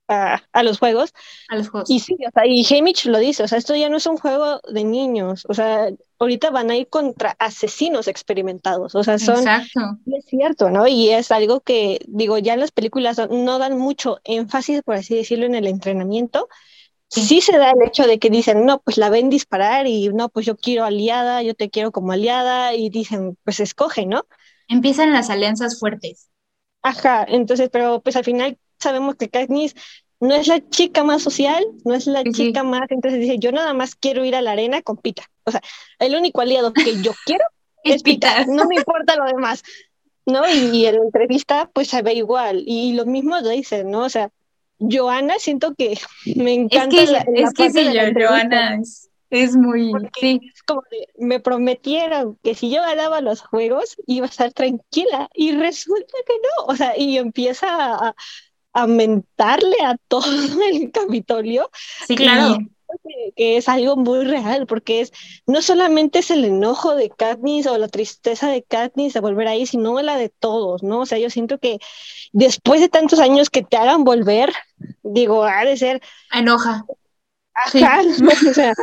a, a los juegos. A los juegos. Y sí, o sea, y Haymitch lo dice, o sea, esto ya no es un juego de niños, o sea, ahorita van a ir contra asesinos experimentados, o sea, son, Exacto. y es cierto, ¿no? Y es algo que, digo, ya las películas no dan mucho énfasis, por así decirlo, en el entrenamiento. Sí. Sí se da el hecho de que dicen, no, pues la ven disparar y no, pues yo quiero aliada, yo te quiero como aliada, y dicen, pues escoge, ¿no? Empiezan las alianzas fuertes. Ajá, entonces, pero pues al final sabemos que Katniss no es la chica más social, no es la Sí, sí. chica más, entonces dice, yo nada más quiero ir a la arena con Pita. O sea, el único aliado que yo quiero Es es Pita, no me importa lo demás, ¿no? Y, y en la entrevista pues se ve igual, y lo mismo dicen, ¿no? O sea, Joana siento que me Es encanta que, la, la es que sí, de la yo-. Joana es Es muy, sí. Es como de, me prometieron que si yo ganaba los juegos iba a estar tranquila y resulta que no, o sea, y empieza a, a mentarle a todo el Capitolio. Sí, claro. Que, que, es algo muy real, porque es no solamente es el enojo de Katniss o la tristeza de Katniss de volver ahí, sino la de todos, ¿no? O sea, yo siento que después de tantos años que te hagan volver, digo, ha de ser... Enoja. Ajá, sí. o sea,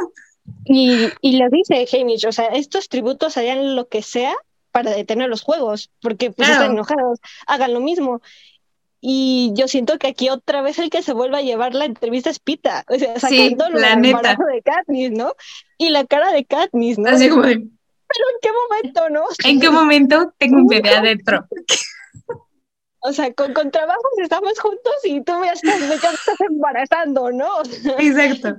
y, y lo dice Hamish, o sea, estos tributos harían lo que sea para detener los juegos, porque pues Claro. están enojados, hagan lo mismo. Y yo siento que aquí otra vez el que se vuelve a llevar la entrevista es Pita, o sea, Sí, sacando lo la neta. de Katniss, ¿no? Y la cara de Katniss, ¿no? Así como de, Pero ¿en qué momento, no? ¿en qué momento tengo un bebé adentro? O sea, con, con trabajos estamos juntos y tú me estás, me estás embarazando, ¿no? Exacto.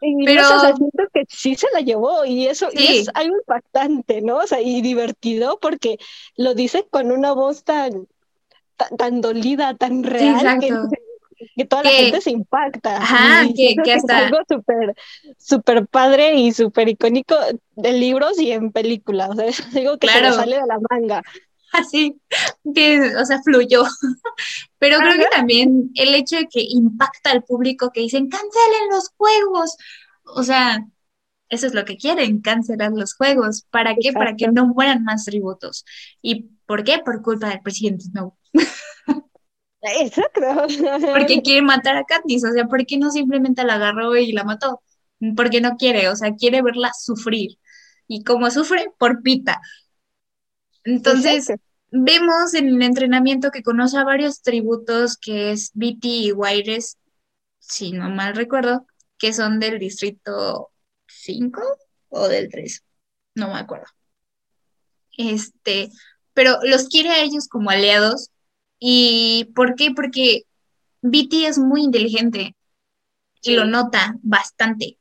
Y Pero- o sea, siento que sí se la llevó y eso y Sí. es algo impactante, ¿no? O sea, y divertido porque lo dice con una voz tan, tan, dolida, tan real que, toda la Que- gente se impacta. Ajá, que- que es hasta- algo súper, súper padre y súper icónico de libros y en películas. O sea, es algo que se Claro. le sale de la manga. Así, que, o sea, fluyó. Pero creo que también el hecho de que impacta al público que dicen, cancelen los juegos. O sea, eso es lo que quieren, cancelar los juegos. ¿Para qué? Para que no mueran más tributos. ¿Y por qué? Por culpa del presidente Snow. Exacto. Porque quiere matar a Katniss. O sea, ¿por qué no simplemente la agarró y la mató? Porque no quiere, o sea, quiere verla sufrir. ¿Y cómo sufre? Por pita. Entonces, Exacto. vemos en el entrenamiento que conoce a varios tributos, que es Viti y Waires, si no mal recuerdo, que son del distrito 5 o del 3, no me acuerdo. Este, pero los quiere a ellos como aliados. ¿Y por qué? Porque Viti es muy inteligente y lo nota bastante.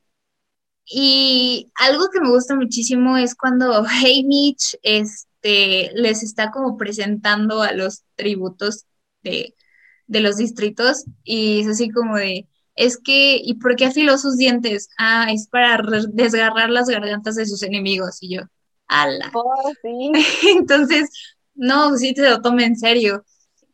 Y algo que me gusta muchísimo es cuando Haymitch este, les está como presentando a los tributos de, de los distritos y es así como de, es que, ¿y por qué afiló sus dientes? Ah, es para desgarrar las gargantas de sus enemigos. Y yo, ala. Oh, sí. Entonces, no, sí te lo toma en serio.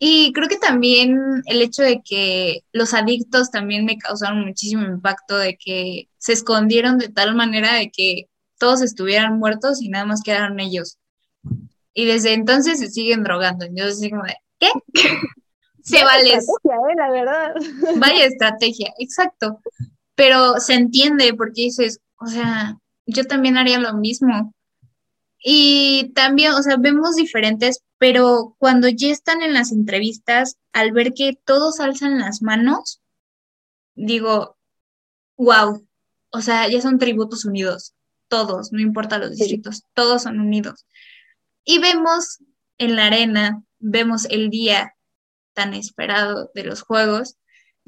Y creo que también el hecho de que los adictos también me causaron muchísimo impacto, de que se escondieron de tal manera de que todos estuvieran muertos y nada más quedaron ellos. Y desde entonces se siguen drogando. Yo de, ¿qué? Se vale, Estrategia, eh, la verdad. vaya estrategia, exacto. Pero se entiende porque dices, o sea, yo también haría lo mismo. Y también, o sea, vemos diferentes, pero cuando ya están en las entrevistas, al ver que todos alzan las manos, digo, wow, o sea, ya son tributos unidos, todos, no importa los distritos, todos son unidos. Y vemos en la arena, vemos el día tan esperado de los juegos,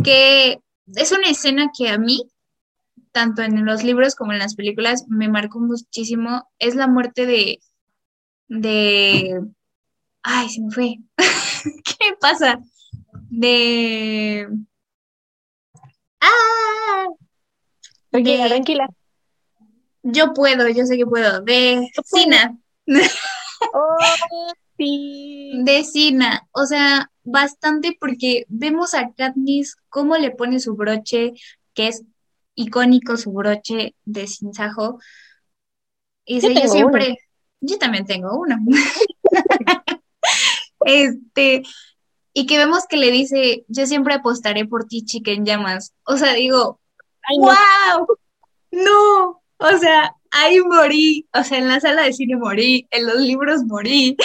que es una escena que a mí, tanto en los libros como en las películas, me marcó muchísimo, es la muerte de, de, ay, se me fue, ¿qué pasa? De, ah, Tranquila, de- tranquila. yo puedo, yo sé que puedo, de Sina, Oh, sí. de Sina, o sea, bastante porque vemos a Katniss cómo le pone su broche, que es icónico su broche de sinsajo. Y Yo dice, yo siempre, yo también tengo uno. Este, y que vemos que le dice, yo siempre apostaré por ti, chica en llamas. O sea, digo, Ay, no. ¡Wow! No, o sea, ahí morí, o sea, en la sala de cine morí, en los libros morí,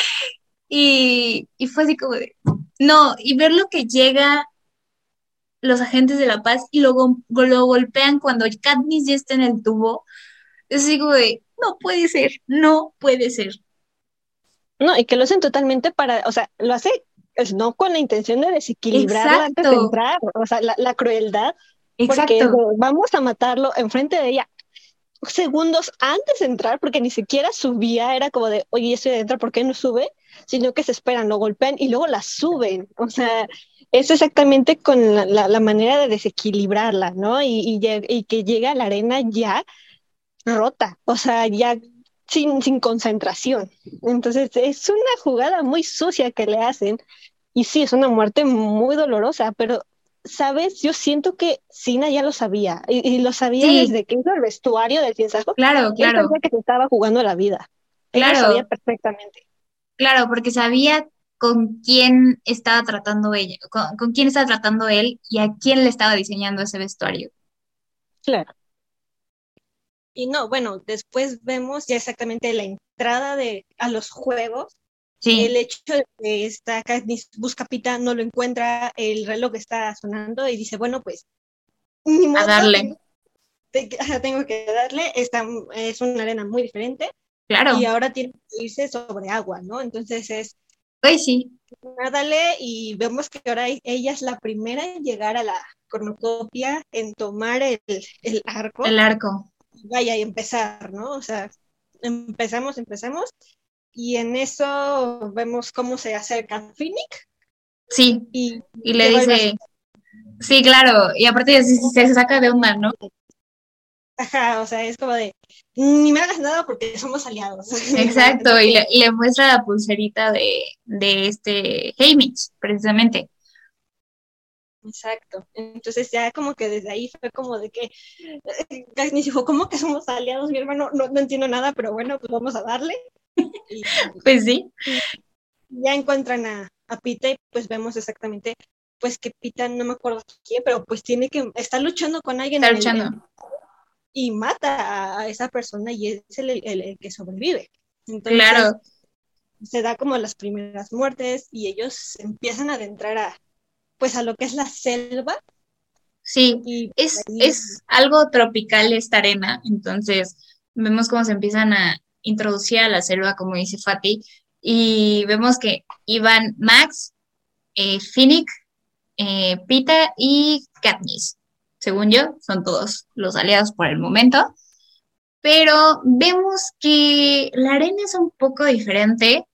y, y fue así como de, no, y ver lo que llega los agentes de la paz y lo, lo golpean cuando Katniss ya está en el tubo, es así como de, no puede ser, no puede ser. No, y que lo hacen totalmente para, o sea, lo hace pues, no con la intención de desequilibrarla antes de entrar, o sea, la, la crueldad, porque Exacto, de, vamos a matarlo enfrente de ella segundos antes de entrar, porque ni siquiera subía, era como de, oye, estoy adentro, ¿por qué no sube? Sino que se esperan, lo golpean y luego la suben, o sea, es exactamente con la, la- la manera de desequilibrarla, ¿no? Y, y, y que llega a la arena ya rota, o sea, ya sin, sin concentración. Entonces es una jugada muy sucia que le hacen y sí, es una muerte muy dolorosa, pero, ¿sabes? Yo siento que Sina ya lo sabía y, lo sabía desde que hizo el vestuario del Sajo. Claro, claro. sabía que se estaba jugando la vida. Claro. lo sabía perfectamente. Claro, porque sabía con quién estaba tratando ella, con, con quién estaba tratando él y a quién le estaba diseñando ese vestuario. Claro. Y no, bueno, después vemos ya exactamente la entrada de, a los juegos. Sí. El hecho de que esta Katniss busca Pita, no lo encuentra, el reloj está sonando y dice, bueno, pues, ni modo, a darle. tengo que darle, esta es una arena muy diferente. Claro. Y ahora tiene que irse sobre agua, ¿no? Entonces es... Pues sí. Dale, y vemos que ahora ella es la primera en llegar a la cornucopia, en tomar el, el arco. El arco vaya y empezar, ¿no? O sea, empezamos, empezamos, y en eso vemos cómo se acerca Finnick. Sí, y, le dice, sí, claro, y aparte se, se saca de onda, ¿no? Ajá, o sea, es como de, ni me hagas nada porque somos aliados. Exacto, y le, muestra la pulserita de, de este Hamish, precisamente. Exacto. Entonces ya como que desde ahí fue como de que eh, ni dijo, ¿cómo que somos aliados? Mi hermano, no, no entiendo nada, pero bueno, pues vamos a darle. pues sí. ya encuentran a, a Pita y pues vemos exactamente pues que Pita, no me acuerdo quién, pero pues tiene que, está luchando con alguien. Está luchando. y mata a, esa persona y es el, el, que sobrevive. Entonces, claro. Se da como las primeras muertes y ellos empiezan a adentrar a, pues a lo que es la selva. Sí, es, es algo tropical esta arena, entonces vemos cómo se empiezan a introducir a la selva, como dice Fati, y vemos que iban Max, eh, Finnick, eh, Pita y Katniss. Según yo, son todos los aliados por el momento. Pero vemos que la arena es un poco diferente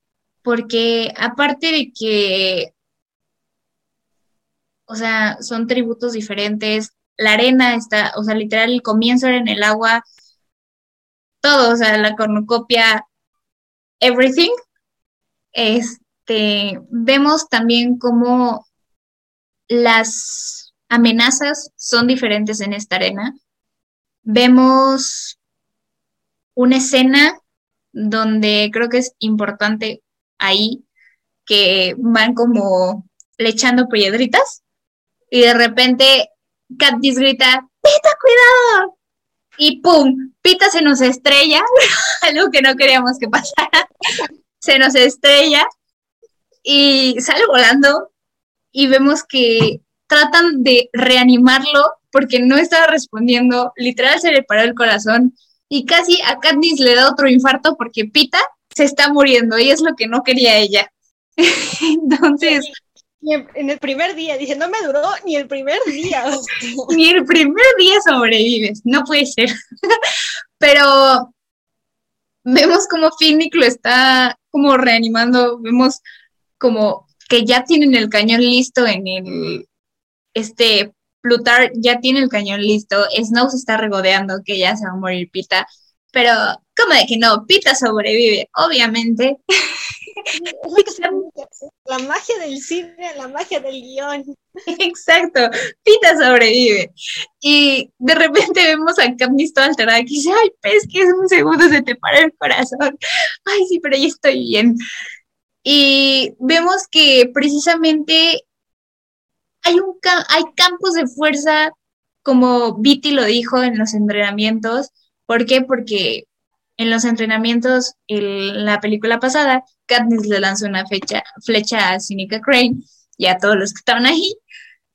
porque aparte de que o sea, son tributos diferentes. La arena está, o sea, literal, el comienzo era en el agua, todo, o sea, la cornucopia, everything. Este, vemos también cómo las amenazas son diferentes en esta arena. Vemos una escena donde creo que es importante ahí que van como le echando piedritas y de repente Katniss grita, Pita, cuidado. Y ¡pum! Pita se nos estrella, algo que no queríamos que pasara. se nos estrella y sale volando y vemos que tratan de reanimarlo porque no estaba respondiendo, literal se le paró el corazón y casi a Katniss le da otro infarto porque Pita se está muriendo y es lo que no quería ella. Entonces, en el primer día, dice, no me duró ni el primer día. ni el primer día sobrevives, no puede ser. Pero vemos como Finnick lo está como reanimando, vemos como que ya tienen el cañón listo en el, este, Plutar ya tiene el cañón listo, Snow se está regodeando que ya se va a morir Pita, pero ¿cómo de que no? Pita sobrevive, obviamente. La magia del cine, la magia del guion. Exacto, Pita sobrevive. Y de repente vemos a Katniss toda alterada que dice, ay, pues que es un segundo se te para el corazón. Ay, sí, pero ya estoy bien. Y vemos que precisamente hay, un hay campos de fuerza, como Viti lo dijo en los entrenamientos. ¿Por qué? Porque en los entrenamientos, en la película pasada, Katniss le lanzó una flecha a Sinica Crane y a todos los que estaban ahí.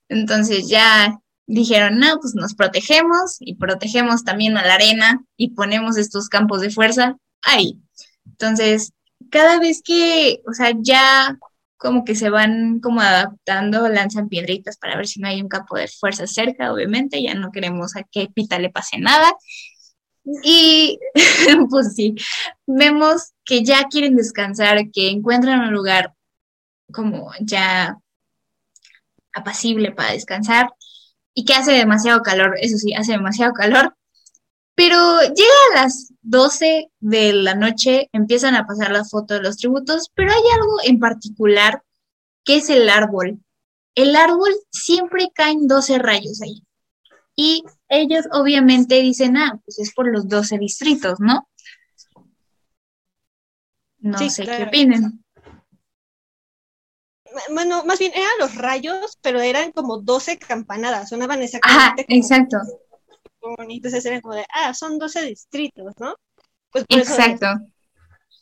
Entonces ya dijeron, no, pues nos protegemos y protegemos también a la arena y ponemos estos campos de fuerza ahí. Entonces, cada vez que, o sea, ya como que se van como adaptando, lanzan piedritas para ver si no hay un campo de fuerza cerca, obviamente, ya no queremos a que Pita le pase nada. Y pues sí, vemos que ya quieren descansar, que encuentran un lugar como ya apacible para descansar y que hace demasiado calor, eso sí, hace demasiado calor, Pero llega a las 12 de la noche, empiezan a pasar la foto de los tributos, pero hay algo en particular que es el árbol. El árbol siempre caen 12 rayos ahí. Y ellos obviamente dicen, ah, pues es por los 12 distritos, ¿no? No sé qué opinan. Bueno, más bien eran los rayos, pero eran como 12 campanadas, sonaban exactamente. Ajá, exacto. Entonces eran como de, ah, son 12 distritos, ¿no? Pues exacto.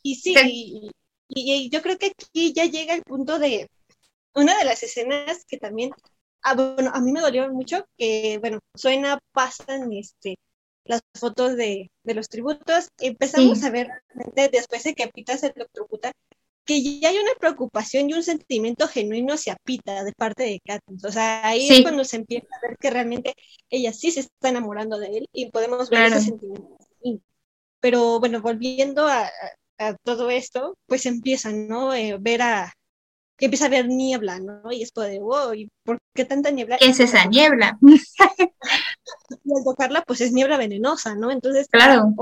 y sí, y, yo creo que aquí ya llega el punto de una de las escenas que también, ah, bueno, a mí me dolió mucho, que, bueno, suena, pasan, este, las fotos de, los tributos, empezamos a ver después de que Pita se electrocuta, que ya hay una preocupación y un sentimiento genuino hacia Pita de parte de Katniss. O sea, ahí es cuando se empieza a ver que realmente ella sí se está enamorando de él y podemos ver ese sentimiento. Pero bueno, volviendo a, todo esto, pues empiezan, ¿no? Eh, ver a, que empieza a ver niebla, ¿no? Y es de, wow, ¿y por qué tanta niebla? ¿Qué es esa niebla? y al tocarla, pues es niebla venenosa, ¿no? Entonces, claro.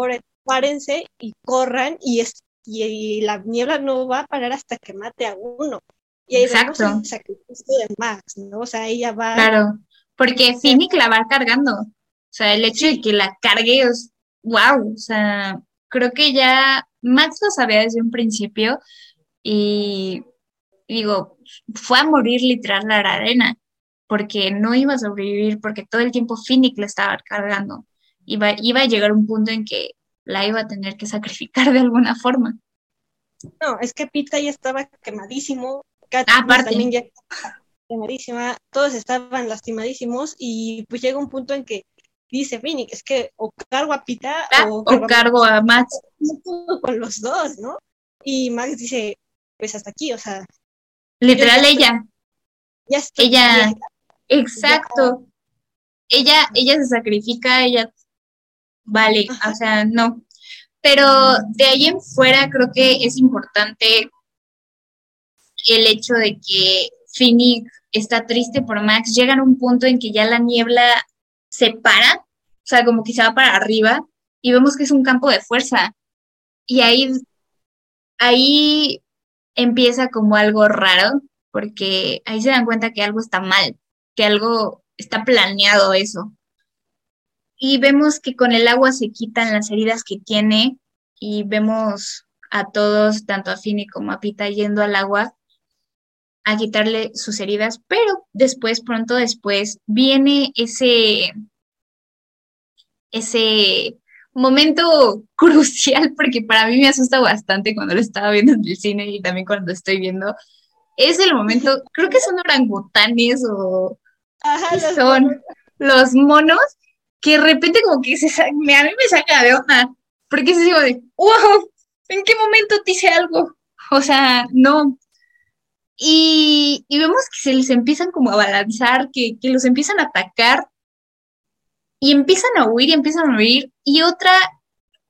párense y corran y, es, y, la niebla no va a parar hasta que mate a uno. Y ahí Exacto. vemos el sacrificio de Max, ¿no? O sea, ella va... Claro, porque Finnick la va cargando. O sea, el hecho de que la cargue es, wow, o sea, creo que ya Max lo sabía desde un principio y digo, fue a morir literal la arena, porque no iba a sobrevivir, porque todo el tiempo Finnick le estaba cargando. Iba, iba a llegar un punto en que la iba a tener que sacrificar de alguna forma. No, es que Pita ya estaba quemadísimo, Kat también ya estaba quemadísima, todos estaban lastimadísimos y pues llega un punto en que dice Finnick, es que o cargo a Pita ah, o, cargo a Max. Con los dos, ¿no? Y Max dice, pues hasta aquí, o sea, Literal ella. ella, exacto. Ella, ella se sacrifica, ella vale, o sea, no. Pero de ahí en fuera creo que es importante el hecho de que Finnick está triste por Max. Llega a un punto en que ya la niebla se para, o sea, como que se va para arriba, y vemos que es un campo de fuerza. Y ahí, ahí empieza como algo raro, porque ahí se dan cuenta que algo está mal, que algo está planeado eso. Y vemos que con el agua se quitan las heridas que tiene y vemos a todos, tanto a Fini como a Pita, yendo al agua a quitarle sus heridas, pero después, pronto después, viene ese, ese momento crucial, porque para mí me asusta bastante cuando lo estaba viendo en el cine y también cuando estoy viendo. Es el momento, creo que son orangutanes o son los monos que de repente como que se, me, a mí me saca de onda, porque es digo de, wow, ¿en qué momento te hice algo? O sea, no. Y, vemos que se les empiezan como a balanzar, que, que los empiezan a atacar y empiezan a huir y empiezan a huir. Y otra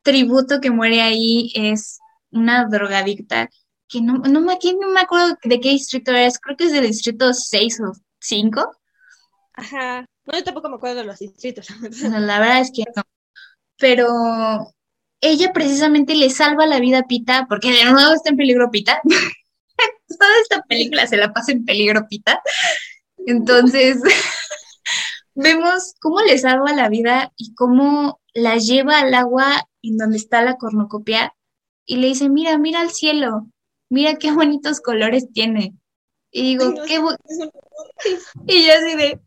tributo que muere ahí es una drogadicta, que no, no, me, no me acuerdo de qué distrito es, creo que es del distrito 6 o 5. Ajá, no, yo tampoco me acuerdo de los distritos. la verdad es que no. Pero ella precisamente le salva la vida a Pita, porque de nuevo está en peligro Pita. Toda esta película se la pasa en peligro Pita. Entonces, vemos cómo le salva la vida y cómo la lleva al agua en donde está la cornucopia y le dice, mira, mira al cielo, mira qué bonitos colores tiene. Y digo, qué Y yo así de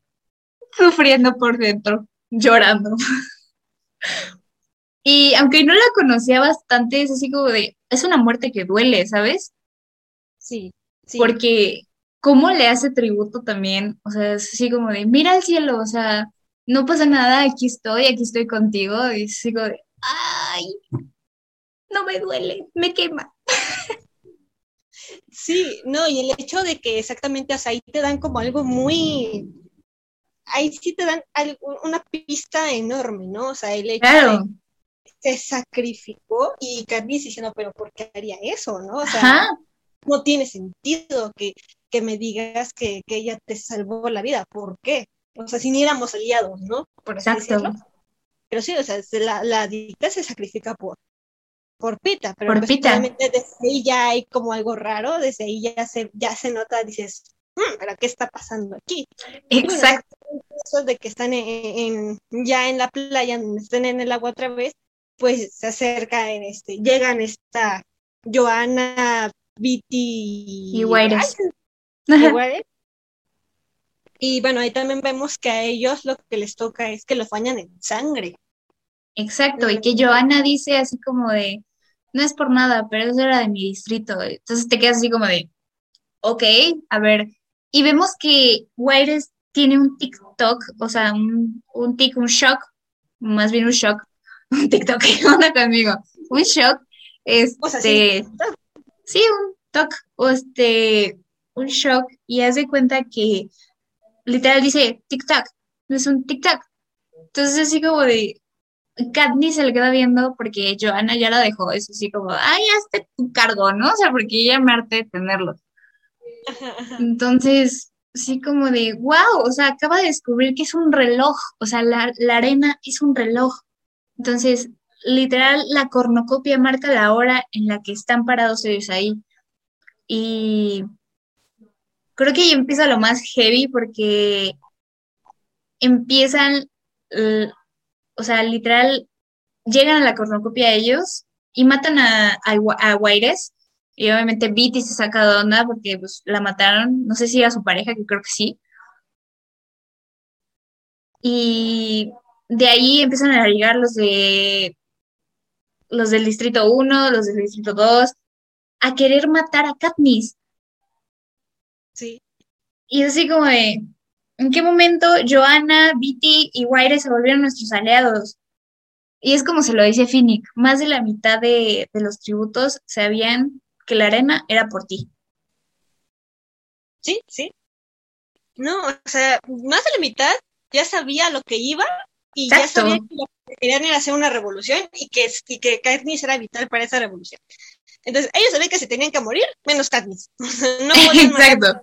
sufriendo por dentro, llorando. y aunque no la conocía bastante, es así como de, es una muerte que duele, ¿sabes? Sí, sí. Porque cómo le hace tributo también, o sea, es así como de, mira al cielo, o sea, no pasa nada, aquí estoy, aquí estoy contigo, y sigo de, ay, no me duele, me quema. Sí, no, y el hecho de que exactamente, o sea, ahí te dan como algo muy, ahí sí te dan una pista enorme, ¿no? O sea, el hecho de que se sacrificó y Carly diciendo, pero ¿por qué haría eso, no? O sea, no tiene sentido que que me digas que, ella te salvó la vida. ¿Por qué? O sea, si ni éramos aliados, ¿no? Por Exacto. pero sí, o sea, la, la adicta se sacrifica por, por Pita, pero Por pues, Pita. desde ahí ya hay como algo raro, desde ahí ya se, ya se nota, dices, "Mm, pero ¿qué está pasando aquí? Bueno, Exacto. de que están en, en- ya en la playa, donde están en el agua otra vez, pues se acerca en este, llegan esta Joana, Viti Y y bueno, ahí también vemos que a ellos lo que les toca es que los bañan en sangre. Exacto, y que Joana dice así como de, no es por nada, pero eso era de mi distrito. Entonces te quedas así como de, ok, a ver. Y vemos que Guaires tiene un TikTok, o sea, un, un tic, un shock, más bien un shock, un TikTok, ¿qué onda conmigo? Un shock, O sea, sí, este, sí, un toc, o este, un shock, y haz de cuenta que literal dice TikTok, no es un TikTok. Entonces así como de, Katniss se le queda viendo porque Joana ya la dejó, es así como, ay, hazte tu cargo, ¿no? O sea, porque ella me harté de tenerlo. Entonces, sí como de, wow, o sea, acaba de descubrir que es un reloj, o sea, la, la arena es un reloj. Entonces, literal, la cornucopia marca la hora en la que están parados ellos ahí. Y creo que ahí empieza lo más heavy porque empiezan, o sea, literal, llegan a la cornucopia ellos y matan a, a, a. Y obviamente Viti se saca de onda porque pues, la mataron. No sé si era su pareja, que creo que sí. Y de ahí empiezan a llegar los de los del distrito 1, los del distrito 2, a querer matar a Katniss. Sí. Y es así como de, ¿en qué momento Joanna, Viti y Guaire se volvieron nuestros aliados? Y es como se lo dice Finnick, más de la mitad de, de los tributos sabían que la arena era por ti. Sí, sí. No, o sea, más de la mitad ya sabía lo que iba y ya sabía que lo que querían era hacer una revolución y que, y que Katniss era vital para esa revolución. Entonces, ellos sabían que se tenían que morir, menos Katniss. no podían matar. Exacto.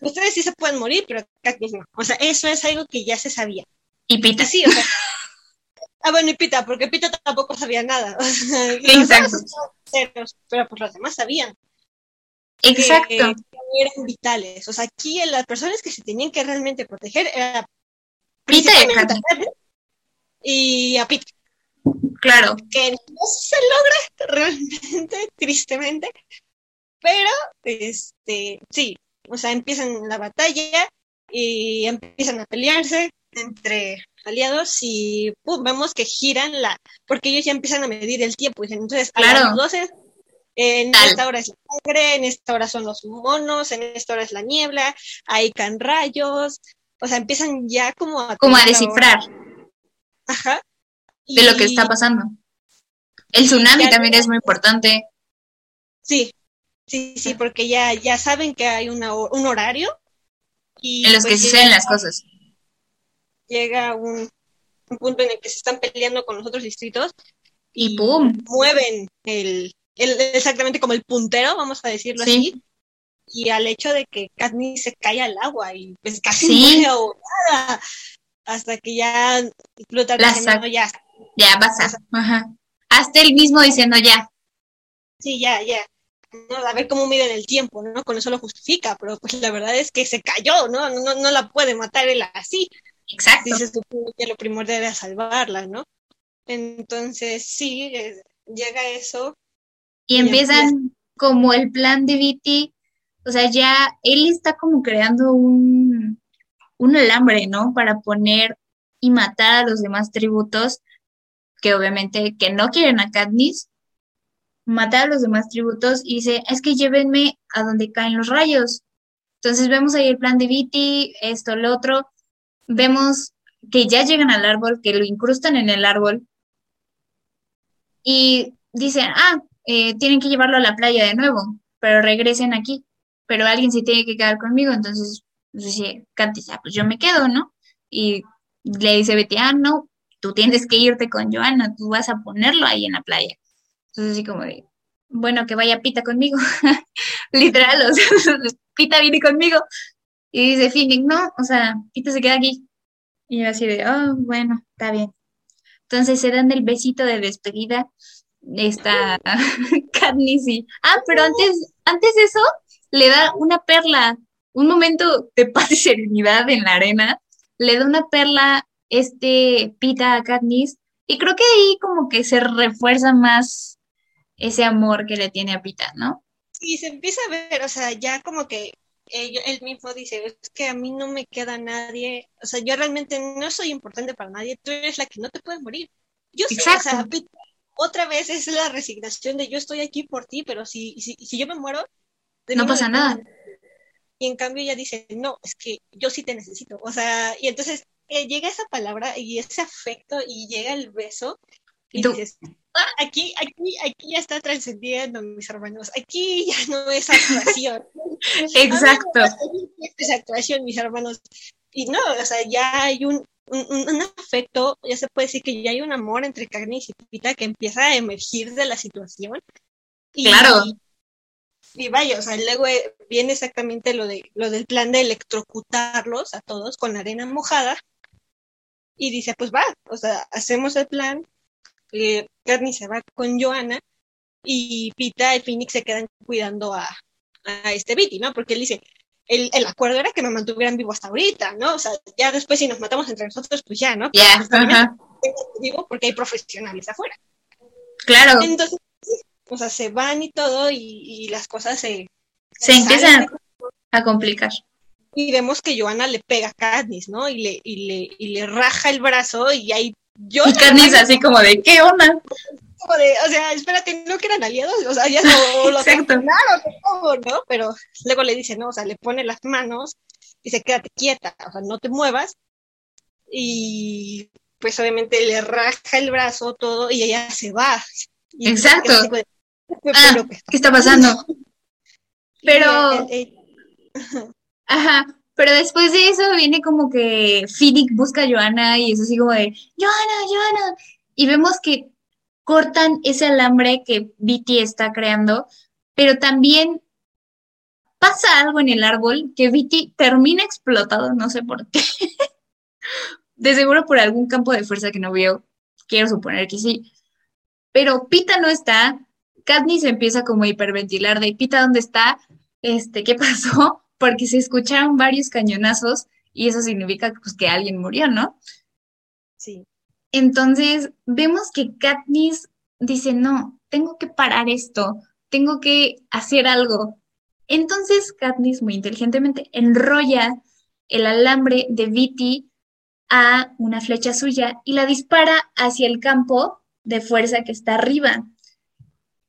Ustedes sí se pueden morir, pero Katniss no. O sea, eso es algo que ya se sabía. Y Pita. Sí, o sea. Ah, bueno, y Pita, porque Pita tampoco sabía nada. Exacto. ceros, pero pues los demás sabían. Exacto. que eran vitales. O sea, aquí las personas que se tenían que realmente proteger era Pita y Katniss. A y a Pita, Claro. que no se logra realmente, tristemente, pero este, sí, o sea, empiezan la batalla y empiezan a pelearse entre aliados y pum, vemos que giran la, porque ellos ya empiezan a medir el tiempo, dicen, entonces a Claro. las 12 en Tal. esta hora es la sangre, en esta hora son los monos, en esta hora es la niebla, ahí caen rayos, o sea, empiezan ya como a... Como a descifrar hora. Ajá. de lo que Y- está pasando. El tsunami ya- también es muy importante. Sí, sí, sí, porque ya, ya saben que hay una, un horario y En los que pues suceden llega, las cosas. llega un, un punto en el que se están peleando con los otros distritos Y pum. mueven el, el- exactamente como el puntero, vamos a decirlo Sí. así, y al hecho de que Katniss se cae al agua y pues casi Sí. muere ahogada hasta que ya Plutarco dice, "No, ya, Ya pasa. Ajá. Hasta él mismo diciendo ya. sí, ya, ya. ¿no? A ver cómo miden el tiempo, ¿no? Con eso lo justifica, pero pues la verdad es que se cayó, ¿no? No, no la puede matar él así. Exacto. Supone que lo primordial era salvarla, ¿no? Entonces, sí, eh, llega eso. Y y empiezan como el plan de Viti. O sea, ya él está como creando un, un alambre, ¿no? Para poner y matar a los demás tributos, que obviamente que no quieren a Katniss, matar a los demás tributos y dice, es que llévenme a donde caen los rayos. Entonces vemos ahí el plan de Viti, esto, lo otro. Vemos que ya llegan al árbol, que lo incrustan en el árbol y dicen, ah, eh, tienen que llevarlo a la playa de nuevo, pero regresen aquí, pero alguien se tiene que quedar conmigo, entonces pues, dice, Katniss, ah, pues yo me quedo, ¿no? Y le dice Betty, ah, no, tú tienes que irte con Joana, tú vas a ponerlo ahí en la playa. Entonces así como bueno, que vaya Pita conmigo, literal, o sea, Pita viene conmigo. Y dice Finnick, no, o sea, Pita se queda aquí. Y yo así de, oh, bueno, está bien. Entonces se dan el besito de despedida. Está Katniss y... Ah, pero antes, antes de eso, le da una perla, un momento de paz y serenidad en la arena. Le da una perla este Pita a Katniss. Y creo que ahí como que se refuerza más ese amor que le tiene a Pita, ¿no? Y se empieza a ver, o sea, ya como que él mismo dice, es que a mí no me queda nadie, o sea, yo realmente no soy importante para nadie, tú eres la que no te puedes morir. Yo sé, o sea, otra vez es la resignación de yo estoy aquí por ti, pero si, si, si yo me muero, no pasa nada. Y en cambio ella dice, no, es que yo sí te necesito. O sea, y entonces eh, llega esa palabra y ese afecto y llega el beso y, dices, ah, aquí, aquí, aquí ya está trascendiendo, mis hermanos. Aquí ya no es actuación. Exacto. es actuación, mis hermanos. Y no, o sea, ya hay un, un, afecto, ya se puede decir que ya hay un amor entre carne y Pita que empieza a emergir de la situación. Y, claro. Y, vaya, o sea, luego eh, viene exactamente lo, de, lo del plan de electrocutarlos a todos con arena mojada. Y dice, pues va, o sea, hacemos el plan, eh, se va con Joana y Pita y Phoenix se quedan cuidando a, a este Viti, ¿no? Porque él dice, el, el, acuerdo era que me mantuvieran vivo hasta ahorita, ¿no? O sea, ya después si nos matamos entre nosotros, pues ya, ¿no? Ya, yeah, vivo porque hay profesionales afuera. Claro. Entonces, o sea, se van y todo y, y las cosas se... Se empiezan a complicar. Y vemos que Joana le pega a Katniss, ¿no? Y le, y le, y le raja el brazo y ahí yo y Katniss así como de, ¿qué onda? Como de, o sea, espérate, ¿no que eran aliados? O sea, ya lo, lo todo, ¿no? Pero luego le dice, no, o sea, le pone las manos y se quédate quieta, o sea, no te muevas. Y pues obviamente le raja el brazo todo y ella se va. Exacto. ah, ¿Qué está pasando? Pero... Ajá, pero después de eso viene como que Phoenix busca a Joana y es así como de, Joana, Joana. Y vemos que cortan ese alambre que Viti está creando, pero también pasa algo en el árbol que Viti termina explotado, no sé por qué. de seguro por algún campo de fuerza que no veo, quiero suponer que sí. Pero Pita no está, Katniss empieza como a hiperventilar de Pita, ¿dónde está? Este, ¿qué pasó? porque se escucharon varios cañonazos y eso significa pues, que alguien murió, ¿no? Sí. Entonces, vemos que Katniss dice, no, tengo que parar esto, tengo que hacer algo. Entonces, Katniss muy inteligentemente enrolla el alambre de Viti a una flecha suya y la dispara hacia el campo de fuerza que está arriba.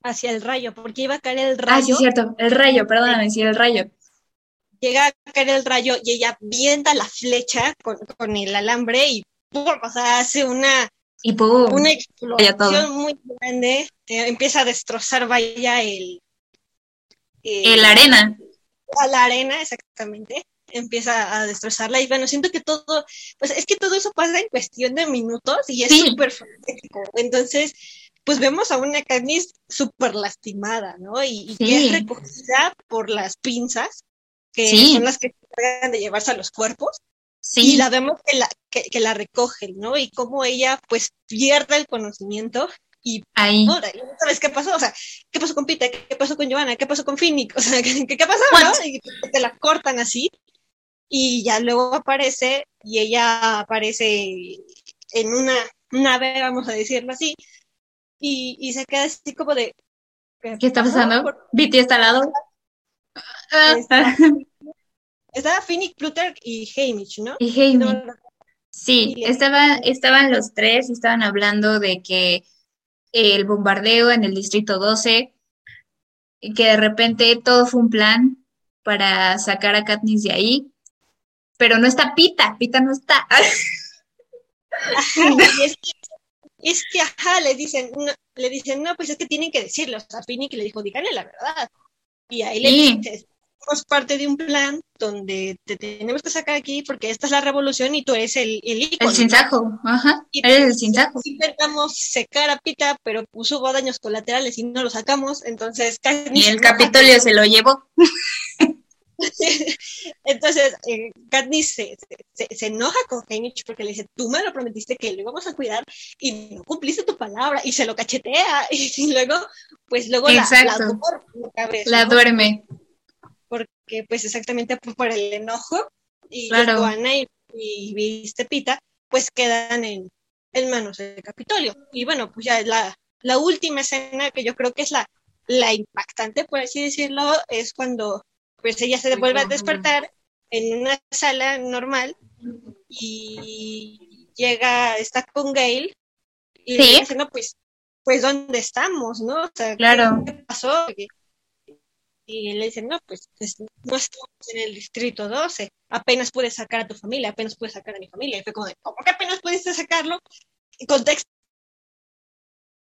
Hacia el rayo, porque iba a caer el rayo. Ah, sí, cierto, el rayo, perdóname, sí, el rayo llega a caer el rayo y ella vienta la flecha con, el alambre y ¡pum! O sea, hace una, y una explosión muy grande. Eh, empieza a destrozar, vaya, el... el arena. A la arena, exactamente. Empieza a destrozarla y bueno, siento que todo, pues es que todo eso pasa en cuestión de minutos y es súper frenético. Entonces, pues vemos a una Katniss súper lastimada, ¿no? Y, y que es recogida por las pinzas que son las que se encargan de llevarse a los cuerpos. Sí. Y la vemos que la, que, la recogen, ¿no? Y cómo ella pues pierde el conocimiento y Ahí. ¿sabes qué pasó? O sea, ¿qué pasó con Pita? ¿Qué pasó con Joana? ¿Qué pasó con Phoenix? O sea, ¿qué, qué pasó? ¿no? Y te la cortan así y ya luego aparece y ella aparece en una nave, vamos a decirlo así, y, y se queda así como de... ¿Qué, está pasando? Viti está al lado. Estaba Phoenix, Plutarch y Hamish, ¿no? Y Hamish. Sí, estaban, estaban los tres y estaban hablando de que el bombardeo en el distrito 12, que de repente todo fue un plan para sacar a Katniss de ahí, pero no está Pita, Pita no está. es, que, es que, ajá, le dicen, no, le dicen, no, pues es que tienen que decirlo. O sea, Phoenix le dijo, díganle la verdad. Y ahí le dices, somos parte de un plan donde te tenemos que sacar aquí porque esta es la revolución y tú eres el, el ícono. El cinzajo, ajá, y eres el cinzajo. Intentamos secar a Pita, pero pues hubo daños colaterales y no lo sacamos, entonces... Y el Capitolio se lo llevó. Entonces, eh, Katniss se, se, se, enoja con Haymitch porque le dice, tú me lo prometiste que lo íbamos a cuidar y no cumpliste tu palabra y se lo cachetea y, luego, pues luego la, la, la duerme. Porque pues exactamente por el enojo y claro. y, y, y Pita pues quedan en, en manos del Capitolio. Y bueno, pues ya la, la última escena que yo creo que es la, la impactante, por así decirlo, es cuando pues ella se vuelve a despertar en una sala normal y llega, está con Gail y le dice, no, pues, pues, ¿dónde estamos, no? O sea, claro. ¿qué pasó? Y le dicen, no, pues, pues, no estamos en el distrito 12, apenas puedes sacar a tu familia, apenas puedes sacar a mi familia. Y fue como, ¿cómo que apenas pudiste sacarlo? Y contexto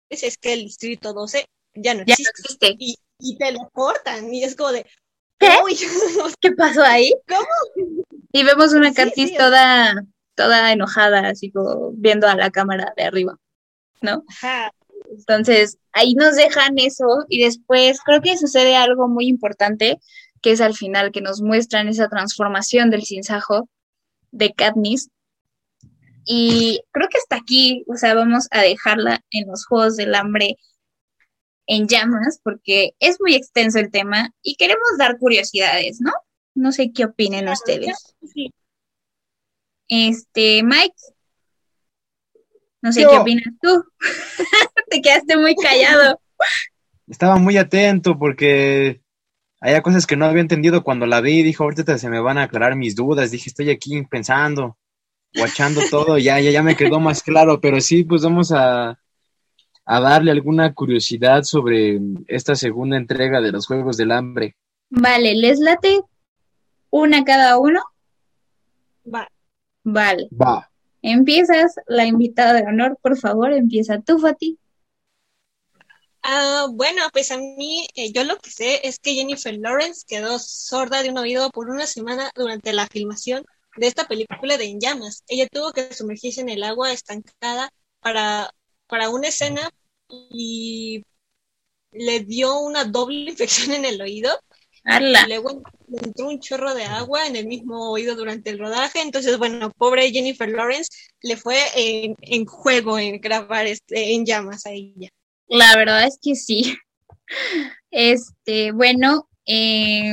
es que el distrito 12 ya no existe. Y, y te lo cortan, y es como de, ¿Qué? ¿Qué pasó ahí? ¿Cómo? Y vemos una sí, toda, toda enojada, así como viendo a la cámara de arriba, ¿no? Ajá. Entonces, ahí nos dejan eso y después creo que sucede algo muy importante, que es al final que nos muestran esa transformación del sinsajo de Katniss. Y creo que hasta aquí, o sea, vamos a dejarla en los Juegos del Hambre en llamas, porque es muy extenso el tema y queremos dar curiosidades, ¿no? No sé qué opinen ustedes. Este, Mike, no sé qué opinas tú. Te quedaste muy callado. Estaba muy atento porque había cosas que no había entendido cuando la vi. Dijo, ahorita se me van a aclarar mis dudas. Dije, estoy aquí pensando, guachando todo. Ya, ya, ya me quedó más claro. Pero sí, pues vamos a, a darle alguna curiosidad sobre esta segunda entrega de los Juegos del Hambre. Vale, ¿les late una cada uno? Va. Vale. Va. Empiezas, la invitada de honor, por favor, empieza tú, Fati. Ah, bueno, pues a mí, eh, yo lo que sé es que Jennifer Lawrence quedó sorda de un oído por una semana durante la filmación de esta película de En Llamas. Ella tuvo que sumergirse en el agua estancada para, para una escena y le dio una doble infección en el oído ¡Hala! luego entró un chorro de agua en el mismo oído durante el rodaje. Entonces, bueno, pobre Jennifer Lawrence le fue en, en juego en grabar este, en llamas a ella. La verdad es que sí. Este, bueno, eh,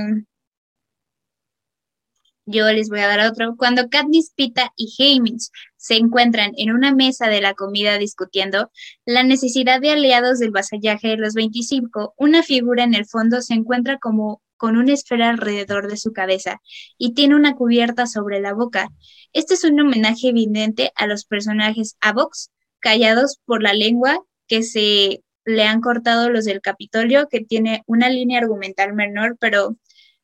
yo les voy a dar otro. Cuando Katniss, Pita y Haymitch se encuentran en una mesa de la comida discutiendo la necesidad de aliados del vasallaje de los 25, una figura en el fondo se encuentra como con una esfera alrededor de su cabeza y tiene una cubierta sobre la boca. Este es un homenaje evidente a los personajes Avox, callados por la lengua que se le han cortado los del Capitolio, que tiene una línea argumental menor, pero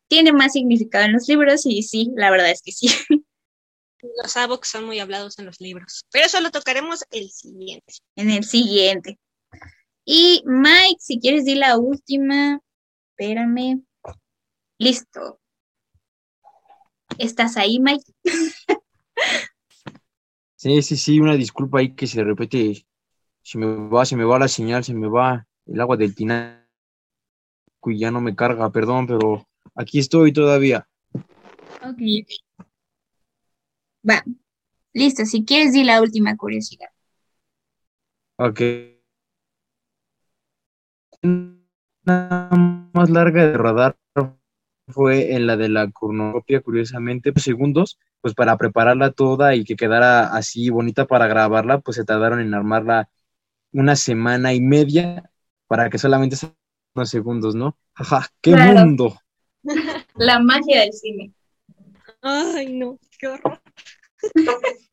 tiene más significado en los libros y sí, la verdad es que sí. Los Avox son muy hablados en los libros, pero eso lo tocaremos el siguiente. En el siguiente. Y Mike, si quieres di la última, espérame. Listo. ¿Estás ahí, Mike? sí, sí, sí, una disculpa ahí que se repite. Se me va, se me va la señal, se me va el agua del tinaco y ya no me carga, perdón, pero aquí estoy todavía. Ok, Va, listo, si quieres di la última curiosidad. Ok. más larga de rodar fue en la de la cronocopia, curiosamente, pues, segundos, pues para prepararla toda y que quedara así bonita para grabarla, pues se tardaron en armarla una semana y media para que solamente sean unos segundos, ¿no? Jaja, qué mundo. La magia del cine. Ay, no, qué horror.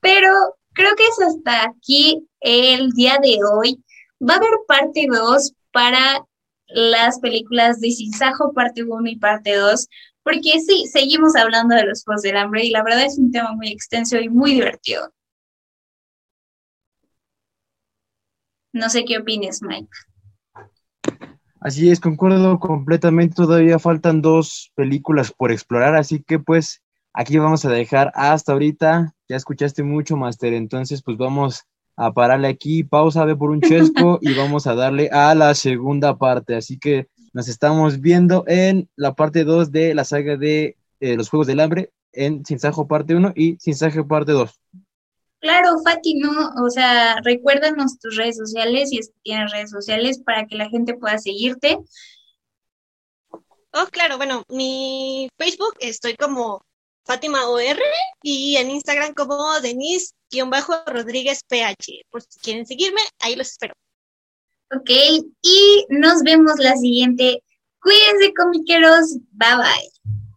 Pero creo que es hasta aquí el día de hoy. Va a haber parte 2 para las películas de Sinsajo, parte 1 y parte 2, porque sí, seguimos hablando de los Juegos del Hambre y la verdad es un tema muy extenso y muy divertido. No sé qué opines, Mike. Así es, concuerdo completamente. Todavía faltan dos películas por explorar, así que pues aquí vamos a dejar hasta ahorita. Ya escuchaste mucho, Master, entonces pues vamos a pararle aquí, pausa, ve por un chesco y vamos a darle a la segunda parte. Así que Nos estamos viendo en la parte 2 de la saga de eh, los Juegos del Hambre, en Sinsajo parte 1 y Sinsajo parte 2. Claro, Fati, no, o sea, recuérdanos tus redes sociales, si es que tienes redes sociales, para que la gente pueda seguirte. Oh, claro, bueno, mi Facebook estoy como Fátima OR y en Instagram como Denise-Rodríguez PH. Por si quieren seguirme, ahí los espero. Ok, y nos vemos la siguiente. Cuídense, comiqueros. Bye bye.